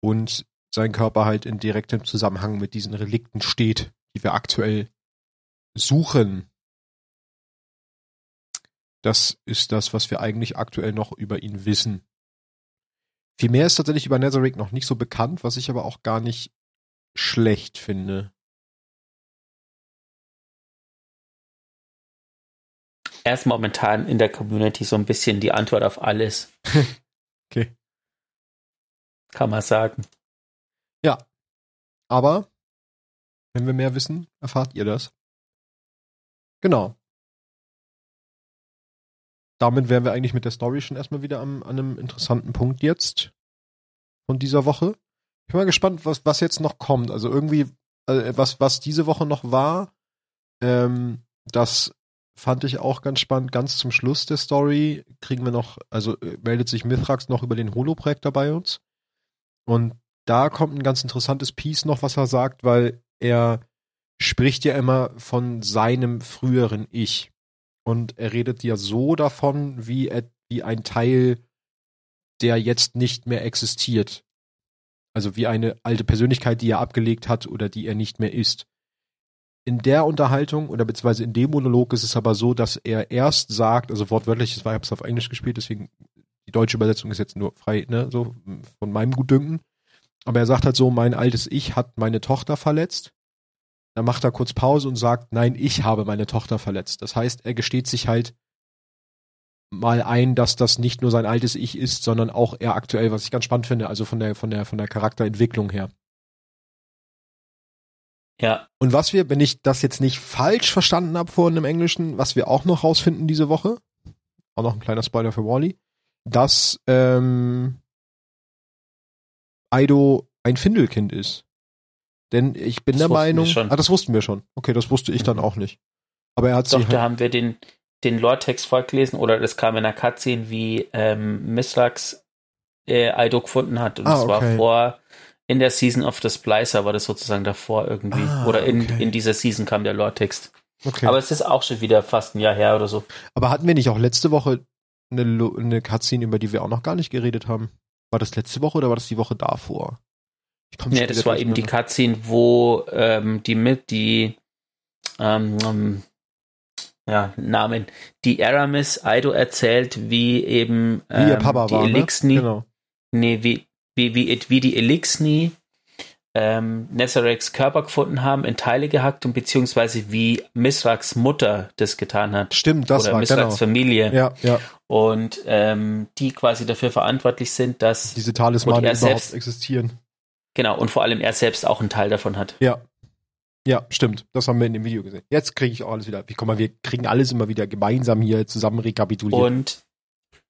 und sein Körper halt in direktem Zusammenhang mit diesen Relikten steht, die wir aktuell suchen. Das ist das, was wir eigentlich aktuell noch über ihn wissen. Viel mehr ist tatsächlich über Nazareth noch nicht so bekannt, was ich aber auch gar nicht schlecht finde. Er ist momentan in der Community so ein bisschen die Antwort auf alles. [laughs] okay. Kann man sagen. Ja. Aber, wenn wir mehr wissen, erfahrt ihr das. Genau damit wären wir eigentlich mit der Story schon erstmal wieder am, an einem interessanten Punkt jetzt von dieser Woche. Ich bin mal gespannt, was, was jetzt noch kommt. Also irgendwie, äh, was, was diese Woche noch war, ähm, das fand ich auch ganz spannend. Ganz zum Schluss der Story kriegen wir noch, also äh, meldet sich Mithrax noch über den Holo-Projektor bei uns. Und da kommt ein ganz interessantes Piece noch, was er sagt, weil er spricht ja immer von seinem früheren Ich. Und er redet ja so davon, wie, er, wie ein Teil, der jetzt nicht mehr existiert. Also wie eine alte Persönlichkeit, die er abgelegt hat oder die er nicht mehr ist. In der Unterhaltung oder beziehungsweise in dem Monolog ist es aber so, dass er erst sagt, also wortwörtlich, ich habe es auf Englisch gespielt, deswegen die deutsche Übersetzung ist jetzt nur frei, ne, so von meinem Gutdünken. Aber er sagt halt so, mein altes Ich hat meine Tochter verletzt dann macht er kurz Pause und sagt, nein, ich habe meine Tochter verletzt. Das heißt, er gesteht sich halt mal ein, dass das nicht nur sein altes Ich ist, sondern auch er aktuell, was ich ganz spannend finde, also von der, von der, von der Charakterentwicklung her. Ja. Und was wir, wenn ich das jetzt nicht falsch verstanden habe vorhin im Englischen, was wir auch noch rausfinden diese Woche, auch noch ein kleiner Spoiler für Wally, dass ähm, Aido ein Findelkind ist. Denn ich bin Das der Meinung, wir schon. ah, das wussten wir schon. Okay, das wusste ich dann Mhm. auch nicht. Aber er hat Doch, da halt, haben wir den, den Lore-Text vorgelesen oder das kam in einer Cutscene, wie ähm, Misrax äh, Aido gefunden hat. Und Ah, das war okay. vor, in der Season of the Splicer war das sozusagen davor irgendwie. Ah, oder in, okay. in dieser Season kam der Lore-Text. okay. Aber es ist auch schon wieder fast ein Jahr her oder so. Aber hatten wir nicht auch letzte Woche eine, eine Cutscene, über die wir auch noch gar nicht geredet haben? War das letzte Woche oder war das die Woche davor? Ich Nee, das war eben die Cutscene, wo ähm, die mit, die ähm, ähm, ja, Namen, die Aramis Aido erzählt, wie eben Wie ihr ähm, Papa die war, ne? Elixni, Genau. nee, wie, wie, wie, wie die Elixni ähm, Nesareks Körper gefunden haben, in Teile gehackt und beziehungsweise wie Misraks Mutter das getan hat. Stimmt, das oder war Misraks genau. Familie. Ja, ja. Und ähm, die quasi dafür verantwortlich sind, dass Diese Talismane er überhaupt selbst- existieren. genau, und vor allem er selbst auch einen Teil davon hat. Ja. Ja, stimmt. Das haben wir in dem Video gesehen. Jetzt kriege ich auch alles wieder. Wie guck mal, wir kriegen alles immer wieder gemeinsam hier zusammen rekapituliert. Und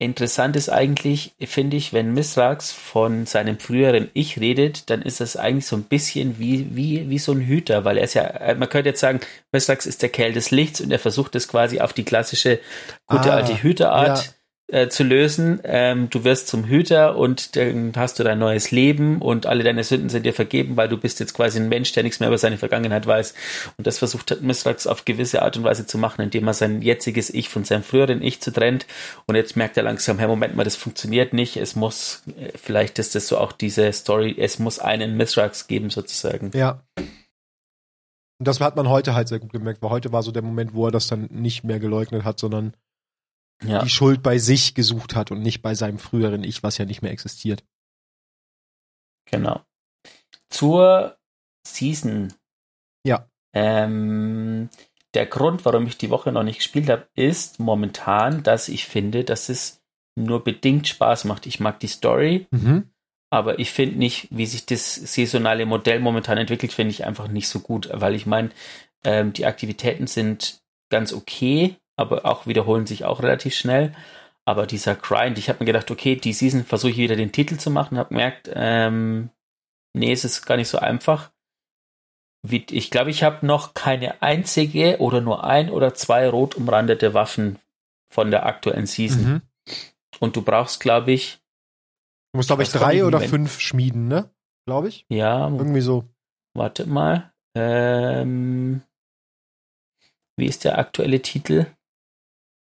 interessant ist eigentlich, finde ich, wenn Misrax von seinem früheren Ich redet, dann ist das eigentlich so ein bisschen wie, wie, wie so ein Hüter, weil er ist ja, äh, man könnte jetzt sagen, Misrax ist der Kerl des Lichts und er versucht es quasi auf die klassische gute Ah, alte Hüterart äh, zu lösen. Ähm, du wirst zum Hüter und dann hast du dein neues Leben und alle deine Sünden sind dir vergeben, weil du bist jetzt quasi ein Mensch, der nichts mehr über seine Vergangenheit weiß. Und das versucht hat Misrax auf gewisse Art und Weise zu machen, indem er sein jetziges Ich von seinem früheren Ich zu trennt. Und jetzt merkt er langsam, hey, Moment mal, das funktioniert nicht. Es muss, äh, vielleicht ist das so auch diese Story, es muss einen Misrax geben sozusagen. Ja. Und das hat man heute halt sehr gut gemerkt, weil heute war so der Moment, wo er das dann nicht mehr geleugnet hat, sondern Ja. die Schuld bei sich gesucht hat und nicht bei seinem früheren Ich, was ja nicht mehr existiert. Genau. Zur Season. Ja. Ähm, der Grund, warum ich die Woche noch nicht gespielt habe, ist momentan, dass ich finde, dass es nur bedingt Spaß macht. Ich mag die Story, Mhm. aber ich finde nicht, wie sich das saisonale Modell momentan entwickelt, finde ich einfach nicht so gut, weil ich meine, ähm, die Aktivitäten sind ganz okay, aber auch wiederholen sich auch relativ schnell. Aber dieser Grind, ich habe mir gedacht, okay, die Season versuche ich wieder den Titel zu machen, habe gemerkt, ähm, nee, es ist gar nicht so einfach. Wie, ich glaube, ich habe noch keine einzige oder nur ein oder zwei rot umrandete Waffen von der aktuellen Season. Mhm. Und du brauchst, glaube ich, Du musst, glaube ich, drei oder fünf schmieden, ne? Glaube ich. ja, Irgendwie so. Warte mal. Ähm, wie ist der aktuelle Titel?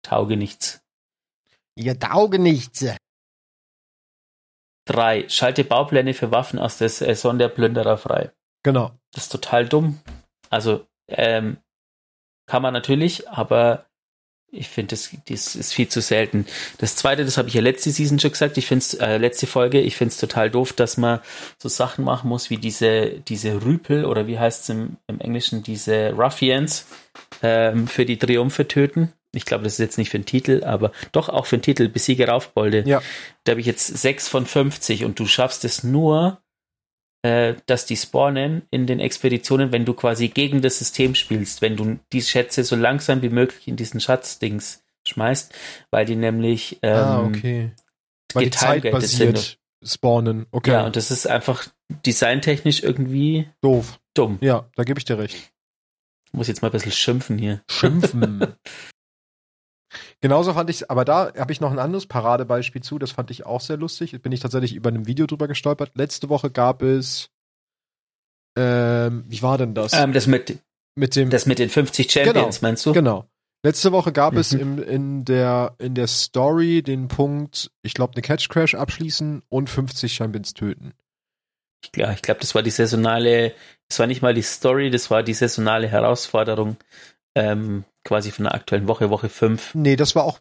Tauge nichts. Ihr tauge nichts. Drei. Schalte Baupläne für Waffen aus der Saison der Plünderer frei. Genau. Das ist total dumm. Also, ähm, kann man natürlich, aber ich finde, das, das ist viel zu selten. Das zweite, das habe ich ja letzte Season schon gesagt, ich finde es, äh, letzte Folge, ich finde es total doof, dass man so Sachen machen muss wie diese, diese Rüpel oder wie heißt es im, im Englischen, diese Ruffians ähm, für die Triumphe töten. Ich glaube, das ist jetzt nicht für den Titel, aber doch auch für den Titel, Besiege Raufbolde. Ja. Da habe ich jetzt 6 von 50 und du schaffst es nur, äh, dass die spawnen in den Expeditionen, wenn du quasi gegen das System spielst, wenn du die Schätze so langsam wie möglich in diesen Schatzdings schmeißt, weil die nämlich ähm, ah, okay. Weil die getimgated sind. zeitbasiert spawnen. Okay. Ja, und das ist einfach designtechnisch irgendwie Doof. dumm. Ja, da gebe ich dir recht. Ich muss jetzt mal ein bisschen schimpfen hier. Schimpfen. [laughs] Genauso fand ich, aber da habe ich noch ein anderes Paradebeispiel zu, das fand ich auch sehr lustig. Bin ich tatsächlich über einem Video drüber gestolpert. Letzte Woche gab es, ähm, wie war denn das? Ähm, das, mit, Mit dem, das mit den 50 Champions, Genau. meinst du? genau. Letzte Woche gab es Mhm. im, in der, in der Story den Punkt, ich glaube, eine Catch Crash abschließen und 50 Champions töten. Ja, ich glaube, das war die saisonale, das war nicht mal die Story, das war die saisonale Herausforderung, ähm, quasi von der aktuellen Woche, Woche 5. Nee, das war auch,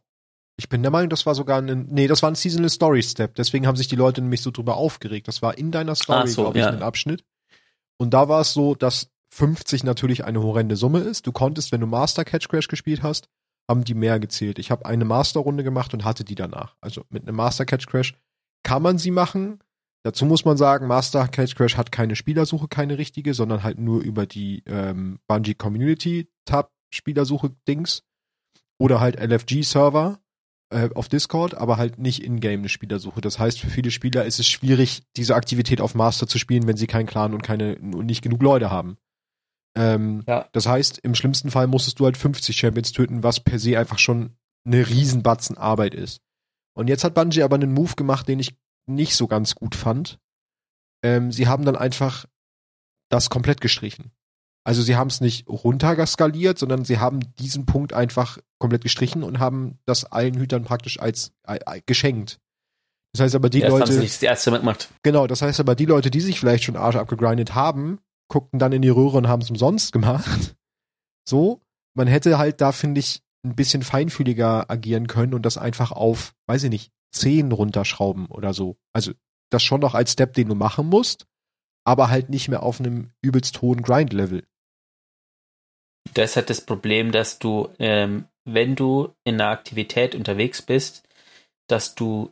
ich bin der Meinung, das war sogar ein, nee, das war ein Seasonal Story Step. Deswegen haben sich die Leute nämlich so drüber aufgeregt. Das war in deiner Story, so, glaube ich, ja. ein Abschnitt. Und da war es so, dass 50 natürlich eine horrende Summe ist. Du konntest, wenn du Master Catch Crash gespielt hast, haben die mehr gezählt. Ich habe eine Master-Runde gemacht und hatte die danach. Also mit einem Master Catch Crash kann man sie machen, Dazu muss man sagen, Master Cage Crash hat keine Spielersuche, keine richtige, sondern halt nur über die ähm, Bungie Community Tab Spielersuche Dings oder halt LFG Server äh, auf Discord, aber halt nicht in-game eine Spielersuche. Das heißt, für viele Spieler ist es schwierig, diese Aktivität auf Master zu spielen, wenn sie keinen Clan und keine und nicht genug Leute haben. Ähm, ja. Das heißt, im schlimmsten Fall musstest du halt 50 Champions töten, was per se einfach schon eine Riesenbatzen Arbeit ist. Und jetzt hat Bungie aber einen Move gemacht, den ich nicht so ganz gut fand. Ähm, sie haben dann einfach das komplett gestrichen. Also sie haben es nicht runtergeskaliert, sondern sie haben diesen Punkt einfach komplett gestrichen und haben das allen Hütern praktisch als äh, äh, geschenkt. Das heißt aber die Erst Leute. Haben das erste mitgemacht. Genau, das heißt aber die Leute, die sich vielleicht schon Arsch abgegrindet haben, guckten dann in die Röhre und haben es umsonst gemacht. [laughs] So, man hätte halt da, finde ich, ein bisschen feinfühliger agieren können und das einfach auf, weiß ich nicht, 10 runterschrauben oder so. Also das schon noch als Step, den du machen musst, aber halt nicht mehr auf einem übelst hohen Grind-Level. Das hat das Problem, dass du, ähm, wenn du in einer Aktivität unterwegs bist, dass du,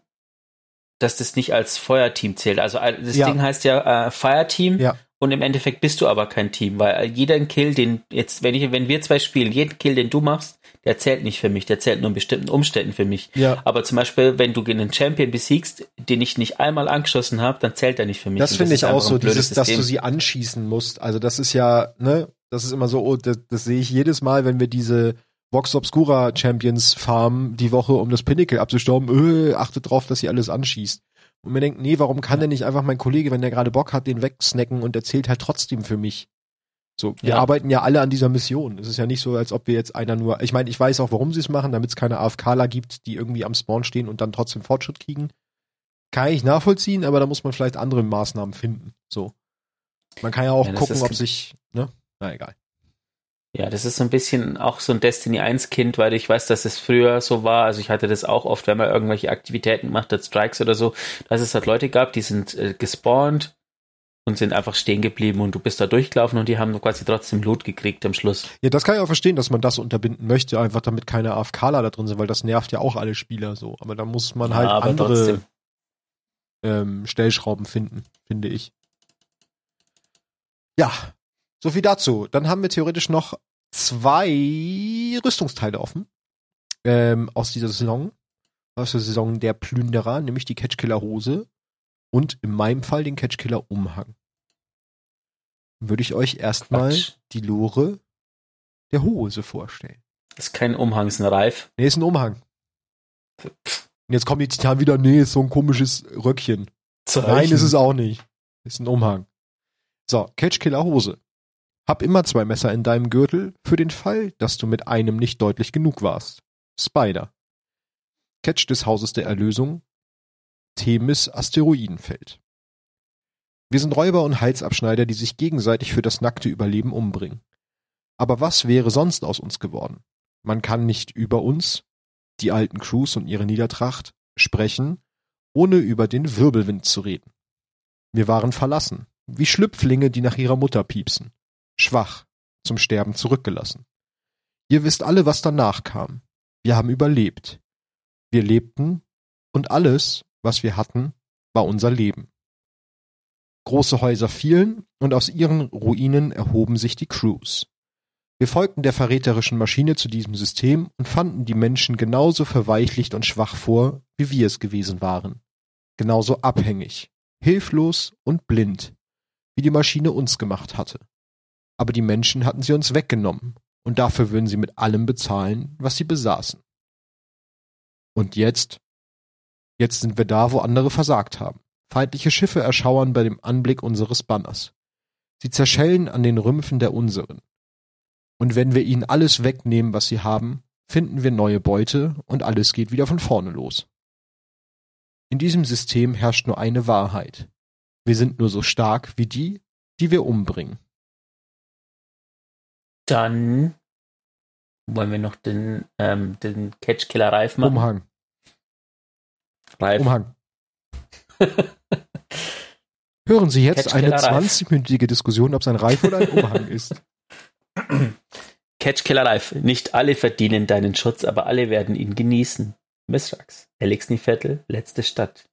dass das nicht als Feuerteam zählt. Also äh, das ja. Ding heißt ja äh, Fireteam ja. Und im Endeffekt bist du aber kein Team, weil jeder Kill, den jetzt, wenn ich, wenn wir zwei spielen, jeden Kill, den du machst, der zählt nicht für mich, der zählt nur in bestimmten Umständen für mich. Ja. Aber zum Beispiel, wenn du einen Champion besiegst, den ich nicht einmal angeschossen habe, dann zählt er nicht für mich. Das finde ich auch so, dieses, System. dass du sie anschießen musst. Also das ist ja, ne, das ist immer so, oh, das, das sehe ich jedes Mal, wenn wir diese Vox Obscura Champions farmen die Woche, um das Pinnacle abzustauben, öh, achtet drauf, dass sie alles anschießt. Und mir denkt, nee, warum kann denn nicht einfach mein Kollege, wenn der gerade Bock hat, den wegsnacken und erzählt halt trotzdem für mich? So, wir ja. arbeiten ja alle an dieser Mission. Es ist ja nicht so, als ob wir jetzt einer nur, ich meine, ich weiß auch, warum sie es machen, damit es keine AFKler gibt, die irgendwie am Spawn stehen und dann trotzdem Fortschritt kriegen. Kann ich nachvollziehen, aber da muss man vielleicht andere Maßnahmen finden. So. Man kann ja auch ja, gucken, ob sich, ne? Na egal. Ja, das ist so ein bisschen auch so ein Destiny 1 Kind, weil ich weiß, dass es früher so war. Also ich hatte das auch oft, wenn man irgendwelche Aktivitäten gemacht hat, Strikes oder so, dass es halt Leute gab, die sind äh, gespawnt und sind einfach stehen geblieben und du bist da durchgelaufen und die haben quasi trotzdem Loot gekriegt am Schluss. Ja, das kann ich auch verstehen, dass man das unterbinden möchte, einfach damit keine AFKler da drin sind, weil das nervt ja auch alle Spieler so. Aber da muss man halt ja, andere ähm, Stellschrauben finden, finde ich. Ja, so viel dazu. Dann haben wir theoretisch noch zwei Rüstungsteile offen ähm, aus dieser Saison. Aus der Saison der Plünderer, nämlich die Catchkiller Hose und in meinem Fall den Catchkiller Umhang. Würde ich euch erstmal die Lore der Hose vorstellen. Das ist kein Umhang, ist ein Reif. Nee, ist ein Umhang. Und jetzt kommen die Titan wieder, nee, ist so ein komisches Röckchen. Zeichen. Nein, ist es auch nicht. Ist ein Umhang. So, Catchkiller Hose. Hab immer zwei Messer in deinem Gürtel, für den Fall, dass du mit einem nicht deutlich genug warst. Spider. Catch des Hauses der Erlösung. Themis Asteroidenfeld. Wir sind Räuber und Halsabschneider, die sich gegenseitig für das nackte Überleben umbringen. Aber was wäre sonst aus uns geworden? Man kann nicht über uns, die alten Crews und ihre Niedertracht, sprechen, ohne über den Wirbelwind zu reden. Wir waren verlassen, wie Schlüpflinge, die nach ihrer Mutter piepsen schwach, zum Sterben zurückgelassen. Ihr wisst alle, was danach kam. Wir haben überlebt. Wir lebten und alles, was wir hatten, war unser Leben. Große Häuser fielen und aus ihren Ruinen erhoben sich die Crews. Wir folgten der verräterischen Maschine zu diesem System und fanden die Menschen genauso verweichlicht und schwach vor, wie wir es gewesen waren. Genauso abhängig, hilflos und blind, wie die Maschine uns gemacht hatte aber die Menschen hatten sie uns weggenommen, und dafür würden sie mit allem bezahlen, was sie besaßen. Und jetzt? Jetzt sind wir da, wo andere versagt haben. Feindliche Schiffe erschauern bei dem Anblick unseres Banners. Sie zerschellen an den Rümpfen der unseren. Und wenn wir ihnen alles wegnehmen, was sie haben, finden wir neue Beute und alles geht wieder von vorne los. In diesem System herrscht nur eine Wahrheit. Wir sind nur so stark wie die, die wir umbringen. Dann wollen wir noch den, ähm, den Catchkiller Reif machen. Umhang. Reif. Umhang. Hören Sie jetzt eine 20-minütige Diskussion, ob es ein Reif oder ein Umhang [laughs] ist. Catchkiller Reif. Nicht alle verdienen deinen Schutz, aber alle werden ihn genießen. Misrax. Elixni Vettel, letzte Stadt.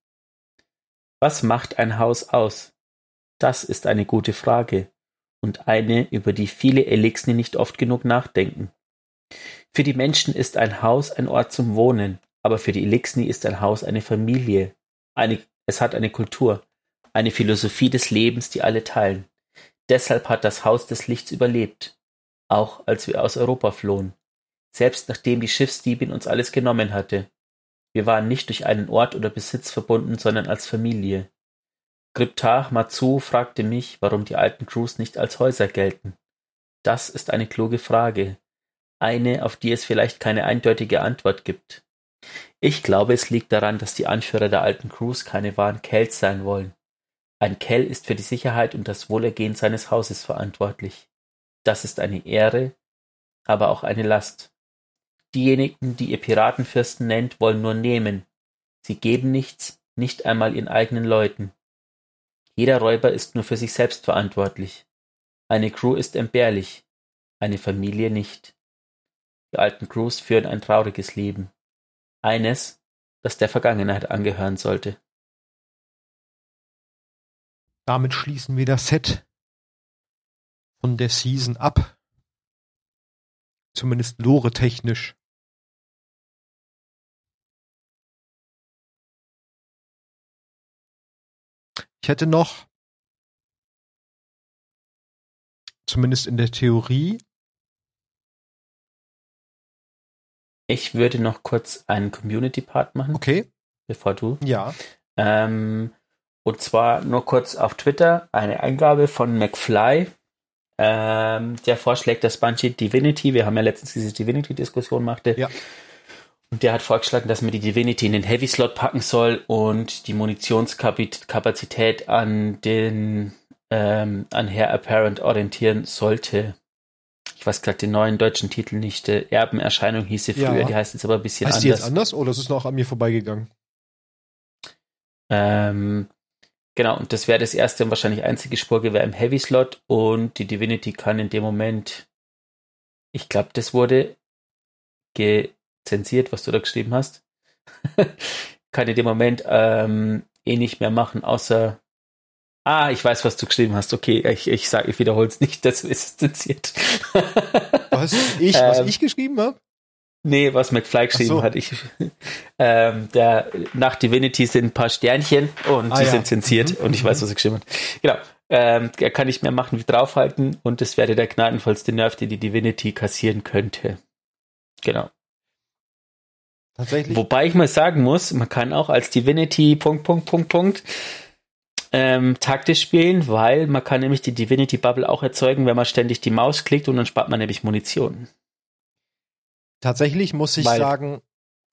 Was macht ein Haus aus? Das ist eine gute Frage und eine, über die viele Elixni nicht oft genug nachdenken. Für die Menschen ist ein Haus ein Ort zum Wohnen, aber für die Elixni ist ein Haus eine Familie. Eine, es hat eine Kultur, eine Philosophie des Lebens, die alle teilen. Deshalb hat das Haus des Lichts überlebt, auch als wir aus Europa flohen, selbst nachdem die Schiffsdiebin uns alles genommen hatte. Wir waren nicht durch einen Ort oder Besitz verbunden, sondern als Familie. Griptah Matsu fragte mich, warum die alten Crews nicht als Häuser gelten. Das ist eine kluge Frage, eine, auf die es vielleicht keine eindeutige Antwort gibt. Ich glaube, es liegt daran, dass die Anführer der alten Crews keine wahren Kells sein wollen. Ein Kell ist für die Sicherheit und das Wohlergehen seines Hauses verantwortlich. Das ist eine Ehre, aber auch eine Last. Diejenigen, die ihr Piratenfürsten nennt, wollen nur nehmen. Sie geben nichts, nicht einmal ihren eigenen Leuten. Jeder Räuber ist nur für sich selbst verantwortlich. Eine Crew ist entbehrlich, eine Familie nicht. Die alten Crews führen ein trauriges Leben. Eines, das der Vergangenheit angehören sollte. Damit schließen wir das Set von der Season ab. Zumindest lore-technisch. Ich hätte noch, zumindest in der Theorie, Ich würde noch kurz einen Community-Part machen. Okay. Bevor du. Ja. Ähm, und zwar nur kurz auf Twitter eine Eingabe von McFly, ähm, der vorschlägt, dass Bungie Divinity, wir haben ja letztens diese Divinity-Diskussion machte, ja. und der hat vorgeschlagen, dass man die Divinity in den Heavy-Slot packen soll und die Munitionskapazität an den ähm, an Herr Apparent orientieren sollte ich weiß gerade den neuen deutschen Titel nicht, äh, Erbenerscheinung hieß sie früher, ja. die heißt jetzt aber ein bisschen heißt anders. Heißt die jetzt anders oder ist es noch an mir vorbeigegangen? Ähm, genau, und das wäre das erste und wahrscheinlich einzige Spurgewehr im Heavy Slot und die Divinity kann in dem Moment, ich glaube, das wurde gezensiert, was du da geschrieben hast. [laughs] kann in dem Moment ähm, eh nicht mehr machen, außer Ah, ich weiß, was du geschrieben hast. Okay, ich, ich sage, ich wiederhole es nicht, [laughs] das ist zensiert. Was ich, was ähm, ich geschrieben habe? Nee, was McFly geschrieben so. hat. Ich, ähm, der, nach Divinity sind ein paar Sternchen und ah, die ja. sind zensiert mhm. und ich weiß, was er geschrieben hat. Genau. Ähm, er kann nicht mehr machen wie draufhalten und das wäre der gnadenvollste Nerv, den die Divinity kassieren könnte. Genau. Tatsächlich. Wobei ich mal sagen muss, man kann auch als Divinity Punkt, Punkt, Punkt, Punkt ähm, taktisch spielen, weil man kann nämlich die Divinity Bubble auch erzeugen, wenn man ständig die Maus klickt und dann spart man nämlich Munition. Tatsächlich muss ich weil, sagen,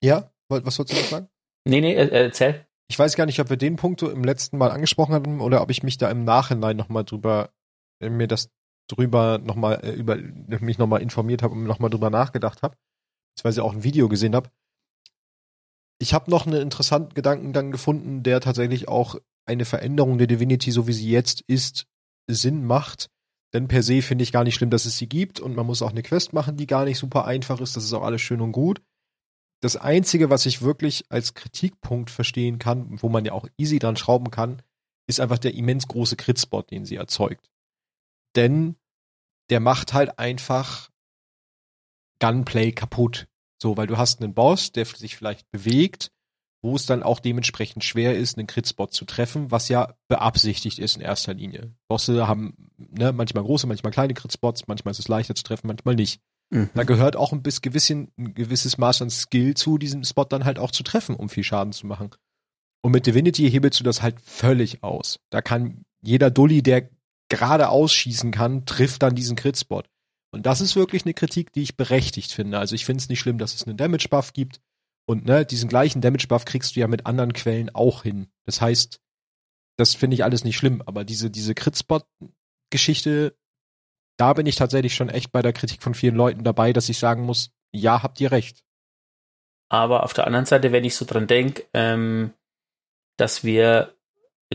ja, was wolltest du noch sagen? Nee, nee, äh, erzähl. Ich weiß gar nicht, ob wir den Punkt so im letzten Mal angesprochen hatten oder ob ich mich da im Nachhinein nochmal drüber, äh, mir das drüber nochmal, äh, über, mich nochmal informiert habe und nochmal drüber nachgedacht habe, beziehungsweise auch ein Video gesehen habe. Ich habe noch einen interessanten Gedankengang gefunden, der tatsächlich auch eine Veränderung der Divinity, so wie sie jetzt ist, Sinn macht. Denn per se finde ich gar nicht schlimm, dass es sie gibt und man muss auch eine Quest machen, die gar nicht super einfach ist. Das ist auch alles schön und gut. Das Einzige, was ich wirklich als Kritikpunkt verstehen kann, wo man ja auch easy dran schrauben kann, ist einfach der immens große Crit-Spot, den sie erzeugt. Denn der macht halt einfach Gunplay kaputt. So, weil du hast einen Boss, der sich vielleicht bewegt, wo es dann auch dementsprechend schwer ist, einen Crit-Spot zu treffen, was ja beabsichtigt ist in erster Linie. Bosse haben ne, manchmal große, manchmal kleine Crit-Spots, manchmal ist es leichter zu treffen, manchmal nicht. Mhm. Da gehört auch ein, bis gewissen, ein gewisses Maß an Skill zu, diesen Spot dann halt auch zu treffen, um viel Schaden zu machen. Und mit Divinity hebelst du das halt völlig aus. Da kann jeder Dulli, der gerade ausschießen kann, trifft dann diesen Crit-Spot. Und das ist wirklich eine Kritik, die ich berechtigt finde. Also ich finde es nicht schlimm, dass es einen Damage-Buff gibt. Und ne, diesen gleichen Damage-Buff kriegst du ja mit anderen Quellen auch hin. Das heißt, das finde ich alles nicht schlimm, aber diese, diese Crit-Spot-Geschichte, da bin ich tatsächlich schon echt bei der Kritik von vielen Leuten dabei, dass ich sagen muss, ja, habt ihr recht. Aber auf der anderen Seite, wenn ich so dran denke, ähm, dass wir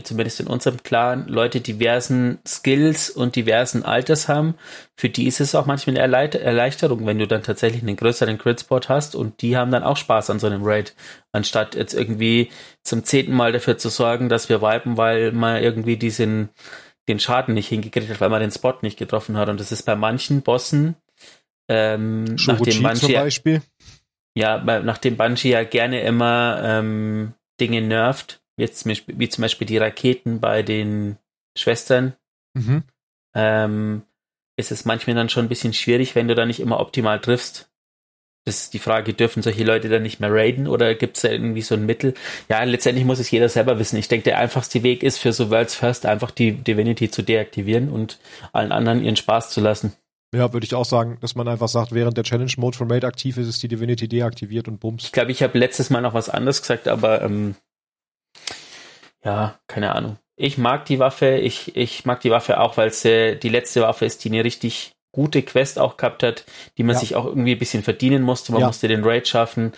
zumindest in unserem Clan, Leute diversen Skills und diversen Alters haben, für die ist es auch manchmal eine Erleichterung, wenn du dann tatsächlich einen größeren Gridspot hast und die haben dann auch Spaß an so einem Raid, anstatt jetzt irgendwie zum zehnten Mal dafür zu sorgen, dass wir wipen, weil man irgendwie diesen, den Schaden nicht hingekriegt hat, weil man den Spot nicht getroffen hat. Und das ist bei manchen Bossen, ähm, nachdem Bungie, zum Beispiel. Ja, nachdem Bungie ja gerne immer ähm, Dinge nervt, jetzt wie zum Beispiel die Raketen bei den Schwestern, mhm. ähm, ist es manchmal dann schon ein bisschen schwierig, wenn du da nicht immer optimal triffst. Das ist die Frage, dürfen solche Leute dann nicht mehr raiden oder gibt es da irgendwie so ein Mittel? Ja, letztendlich muss es jeder selber wissen. Ich denke, der einfachste Weg ist für so Worlds First einfach die Divinity zu deaktivieren und allen anderen ihren Spaß zu lassen. Ja, würde ich auch sagen, dass man einfach sagt, während der Challenge Mode von Raid aktiv ist, ist die Divinity deaktiviert und bums. Ich glaube, ich habe letztes Mal noch was anderes gesagt, aber ähm, ja, keine Ahnung. Ich mag die Waffe, ich, ich mag die Waffe auch, weil es äh, die letzte Waffe ist, die eine richtig gute Quest auch gehabt hat, die man ja. sich auch irgendwie ein bisschen verdienen musste. Man ja. musste den Raid schaffen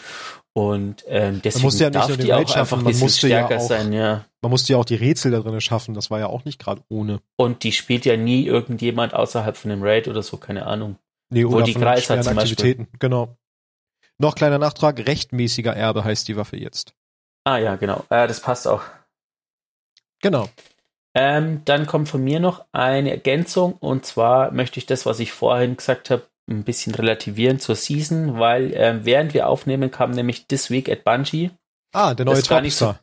und ähm, deswegen ja darf nicht die auch schaffen, einfach ein bisschen stärker auch, sein, ja. Man musste ja auch die Rätsel da drin schaffen, das war ja auch nicht gerade ohne. Und die spielt ja nie irgendjemand außerhalb von dem Raid oder so, keine Ahnung. Nee, Wo oder die Kreis hat zum Aktivitäten, Beispiel. genau. Noch kleiner Nachtrag, rechtmäßiger Erbe heißt die Waffe jetzt. Ah ja, genau. Äh, das passt auch. Genau. Ähm, dann kommt von mir noch eine Ergänzung und zwar möchte ich das, was ich vorhin gesagt habe, ein bisschen relativieren zur Season, weil äh, während wir aufnehmen, kam nämlich This Week at Bungie. Ah, der neue das gar nicht so,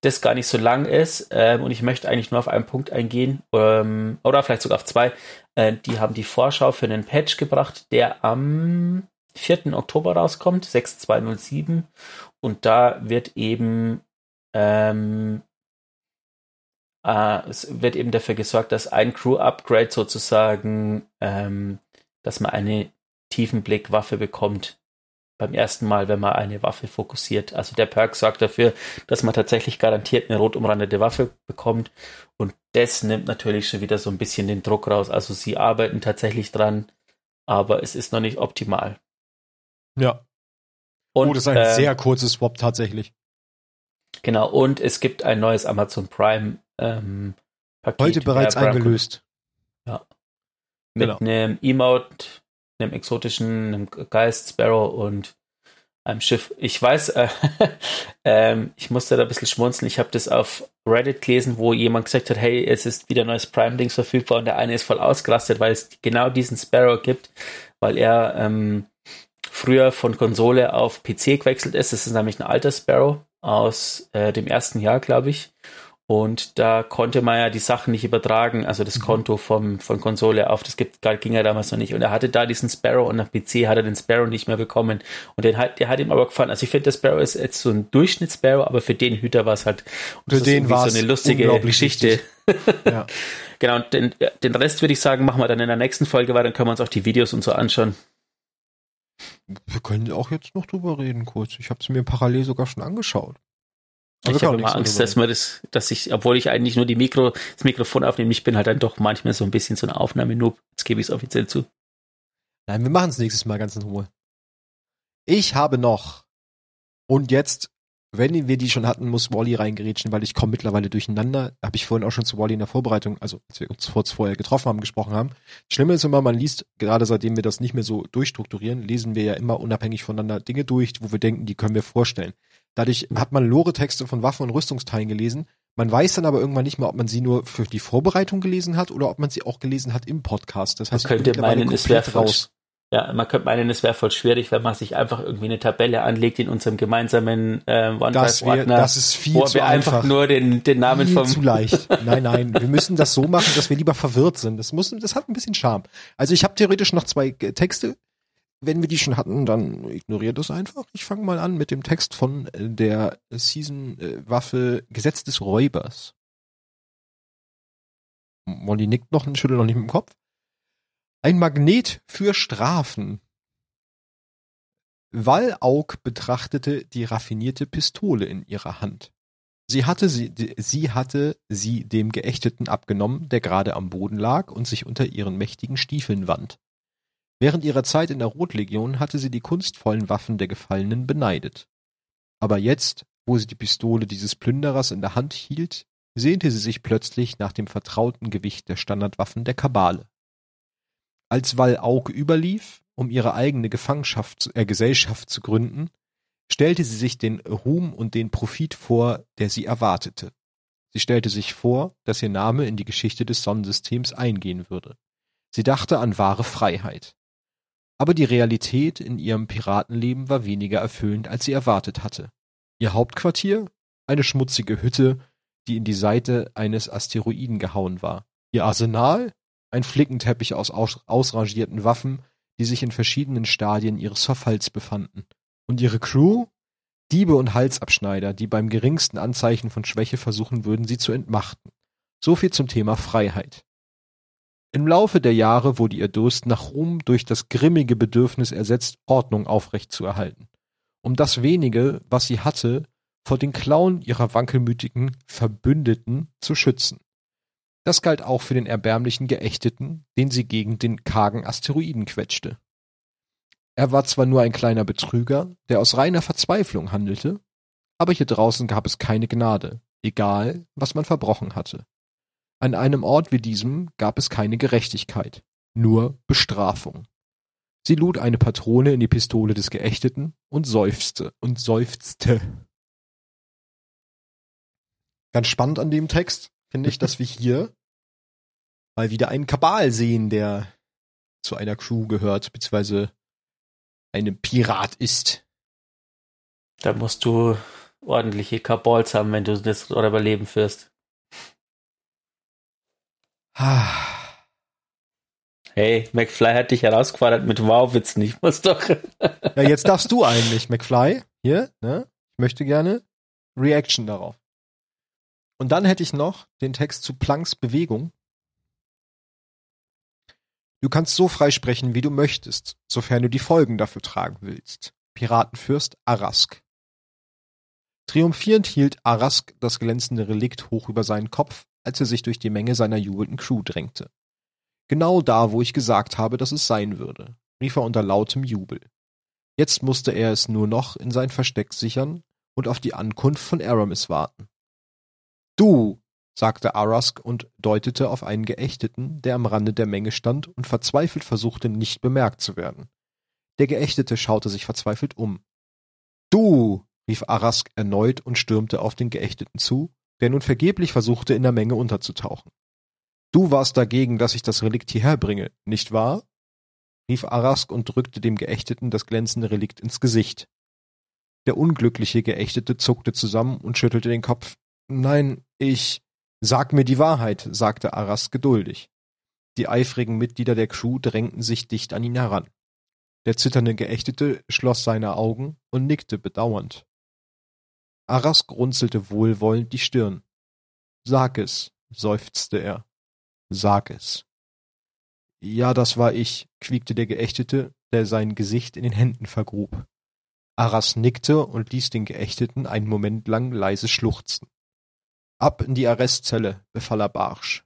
Das gar nicht so lang ist ähm, und ich möchte eigentlich nur auf einen Punkt eingehen ähm, oder vielleicht sogar auf zwei. Äh, die haben die Vorschau für einen Patch gebracht, der am 4. Oktober rauskommt, 6207 und da wird eben ähm, äh, es wird eben dafür gesorgt, dass ein Crew-Upgrade sozusagen ähm, dass man eine Tiefenblickwaffe bekommt beim ersten Mal, wenn man eine Waffe fokussiert. Also der Perk sorgt dafür, dass man tatsächlich garantiert eine rot umrandete Waffe bekommt und das nimmt natürlich schon wieder so ein bisschen den Druck raus. Also sie arbeiten tatsächlich dran, aber es ist noch nicht optimal. Ja. Und, oh, das ist ein äh, sehr kurzes Swap tatsächlich. Genau, und es gibt ein neues Amazon Prime ähm, Paket. Heute bereits eingelöst. Ja mit genau. einem Emote, einem exotischen, einem Geist, Sparrow und einem Schiff. Ich weiß, äh, [laughs] ähm, ich musste da ein bisschen schmunzeln. Ich habe das auf Reddit gelesen, wo jemand gesagt hat, hey, es ist wieder neues Prime-Dings verfügbar und der eine ist voll ausgerastet, weil es genau diesen Sparrow gibt, weil er ähm, früher von Konsole auf PC gewechselt ist. Das ist nämlich ein alter Sparrow aus äh, dem ersten Jahr, glaube ich. Und da konnte man ja die Sachen nicht übertragen, also das mhm. Konto vom, von Konsole auf, das gibt, ging ja damals noch nicht. Und er hatte da diesen Sparrow und nach PC hat er den Sparrow nicht mehr bekommen. Und den hat, der hat ihm aber gefallen. Also ich finde, der Sparrow ist jetzt so ein Durchschnitts-Sparrow, aber für den Hüter war es halt für den war so eine lustige Geschichte. ja. [laughs] genau, und den, den Rest würde ich sagen, machen wir dann in der nächsten Folge, weil dann können wir uns auch die Videos und so anschauen. Wir können auch jetzt noch drüber reden, kurz. Ich habe es mir parallel sogar schon angeschaut. Also ich habe immer Angst, dass man das, dass ich, obwohl ich eigentlich nur die Mikro, das Mikrofon aufnehme, ich bin halt dann doch manchmal so ein bisschen so eine Aufnahme-Noob. Jetzt gebe ich es offiziell zu. Nein, wir machen es nächstes Mal ganz in Ruhe. Ich habe noch, und jetzt, wenn wir die schon hatten, muss Wally reingerätschen, weil ich komme mittlerweile durcheinander. Habe ich vorhin auch schon zu Wally in der Vorbereitung, also als wir uns kurz vorher getroffen haben, gesprochen haben. Das Schlimme ist immer, man liest, gerade seitdem wir das nicht mehr so durchstrukturieren, lesen wir ja immer unabhängig voneinander Dinge durch, wo wir denken, die können wir vorstellen. Dadurch hat man Lore-Texte von Waffen und Rüstungsteilen gelesen. Man weiß dann aber irgendwann nicht mehr, ob man sie nur für die Vorbereitung gelesen hat oder ob man sie auch gelesen hat im Podcast. Das heißt, man könnte meinen, es wäre raus. Ja, man könnte meinen, es wäre voll schwierig, wenn man sich einfach irgendwie eine Tabelle anlegt in unserem gemeinsamen äh, OneDrive-Ordner. Das, das ist viel wo zu wir einfach. einfach nur den, den Namen viel vom zu leicht. Nein, nein, wir müssen das so machen, dass wir lieber verwirrt sind. Das muss, das hat ein bisschen Charme. Also ich habe theoretisch noch zwei Texte wenn wir die schon hatten, dann ignoriert das einfach. Ich fange mal an mit dem Text von äh, der Season-Waffe Gesetz des Räubers. Molly nickt noch und schüttelt noch nicht mit dem Kopf. Ein Magnet für Strafen. Wallaug betrachtete die raffinierte Pistole in ihrer Hand. Sie hatte sie, sie hatte sie dem Geächteten abgenommen, der gerade am Boden lag und sich unter ihren mächtigen Stiefeln wand. Während ihrer Zeit in der Rotlegion hatte sie die kunstvollen Waffen der Gefallenen beneidet. Aber jetzt, wo sie die Pistole dieses Plünderers in der Hand hielt, sehnte sie sich plötzlich nach dem vertrauten Gewicht der Standardwaffen der Kabale. Als Val Aug überlief, um ihre eigene Gefangenschaft, äh, Gesellschaft zu gründen, stellte sie sich den Ruhm und den Profit vor, der sie erwartete. Sie stellte sich vor, dass ihr Name in die Geschichte des Sonnensystems eingehen würde. Sie dachte an wahre Freiheit. Aber die Realität in ihrem Piratenleben war weniger erfüllend, als sie erwartet hatte. Ihr Hauptquartier? Eine schmutzige Hütte, die in die Seite eines Asteroiden gehauen war. Ihr Arsenal? Ein Flickenteppich aus ausrangierten Waffen, die sich in verschiedenen Stadien ihres Verfalls befanden. Und ihre Crew? Diebe und Halsabschneider, die beim geringsten Anzeichen von Schwäche versuchen würden, sie zu entmachten. So viel zum Thema Freiheit. Im Laufe der Jahre wurde ihr Durst nach Ruhm durch das grimmige Bedürfnis ersetzt, Ordnung aufrechtzuerhalten. Um das wenige, was sie hatte, vor den Klauen ihrer wankelmütigen Verbündeten zu schützen. Das galt auch für den erbärmlichen Geächteten, den sie gegen den kargen Asteroiden quetschte. Er war zwar nur ein kleiner Betrüger, der aus reiner Verzweiflung handelte, aber hier draußen gab es keine Gnade, egal was man verbrochen hatte. An einem Ort wie diesem gab es keine Gerechtigkeit, nur Bestrafung. Sie lud eine Patrone in die Pistole des Geächteten und seufzte und seufzte. Ganz spannend an dem Text finde ich, dass wir hier mal wieder einen Kabal sehen, der zu einer Crew gehört, beziehungsweise einem Pirat ist. Da musst du ordentliche Kabals haben, wenn du das oder überleben führst. [sighs] Hey, McFly hat dich herausgefordert mit Wow-Witzen. Ich muss doch. [laughs] ja, jetzt darfst du eigentlich, McFly. Hier, ne? Ich möchte gerne Reaction darauf. Und dann hätte ich noch den Text zu Planks Bewegung. Du kannst so frei sprechen, wie du möchtest, sofern du die Folgen dafür tragen willst. Piratenfürst Arask. Triumphierend hielt Arask das glänzende Relikt hoch über seinen Kopf, als er sich durch die Menge seiner jubelnden Crew drängte. Genau da, wo ich gesagt habe, dass es sein würde, rief er unter lautem Jubel. Jetzt musste er es nur noch in sein Versteck sichern und auf die Ankunft von Aramis warten. Du, sagte Arask und deutete auf einen Geächteten, der am Rande der Menge stand und verzweifelt versuchte, nicht bemerkt zu werden. Der Geächtete schaute sich verzweifelt um. Du, rief Arask erneut und stürmte auf den Geächteten zu, der nun vergeblich versuchte, in der Menge unterzutauchen. Du warst dagegen, dass ich das Relikt hierher bringe, nicht wahr? rief Arask und drückte dem Geächteten das glänzende Relikt ins Gesicht. Der unglückliche Geächtete zuckte zusammen und schüttelte den Kopf. Nein, ich. Sag mir die Wahrheit, sagte Arras geduldig. Die eifrigen Mitglieder der Crew drängten sich dicht an ihn heran. Der zitternde Geächtete schloss seine Augen und nickte bedauernd. Arras grunzelte wohlwollend die Stirn. Sag es, seufzte er. Sag es. Ja, das war ich, quiekte der Geächtete, der sein Gesicht in den Händen vergrub. Arras nickte und ließ den Geächteten einen Moment lang leise schluchzen. Ab in die Arrestzelle, befahl er barsch.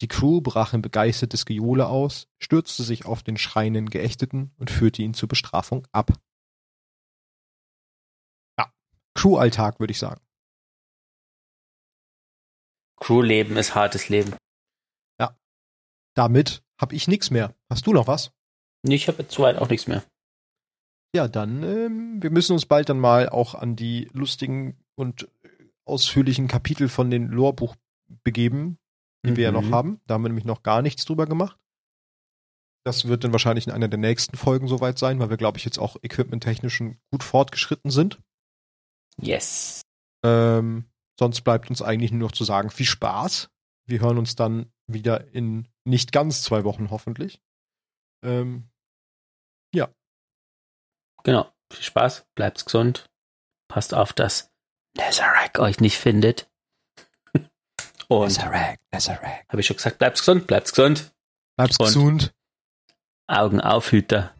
Die Crew brach in begeistertes Gejohle aus, stürzte sich auf den schreienden Geächteten und führte ihn zur Bestrafung ab. Crew-Alltag, würde ich sagen. Crew-Leben ist hartes Leben. Ja. Damit habe ich nichts mehr. Hast du noch was? Ich habe jetzt soweit auch nichts mehr. Ja, dann, ähm, wir müssen uns bald dann mal auch an die lustigen und ausführlichen Kapitel von den Lorbuch begeben, die mhm. wir ja noch mhm. haben. Da haben wir nämlich noch gar nichts drüber gemacht. Das wird dann wahrscheinlich in einer der nächsten Folgen soweit sein, weil wir, glaube ich, jetzt auch equipmenttechnisch gut fortgeschritten sind. Yes. Ähm, sonst bleibt uns eigentlich nur noch zu sagen, viel Spaß. Wir hören uns dann wieder in nicht ganz zwei Wochen hoffentlich. Ähm, ja. Genau. Viel Spaß, bleibt gesund, passt auf, dass Nazarek euch nicht findet. [laughs] Und Nazarek, Nazarek. Habe ich schon gesagt, bleibt gesund, bleibt gesund. Bleibt gesund. Augen auf, Hüter.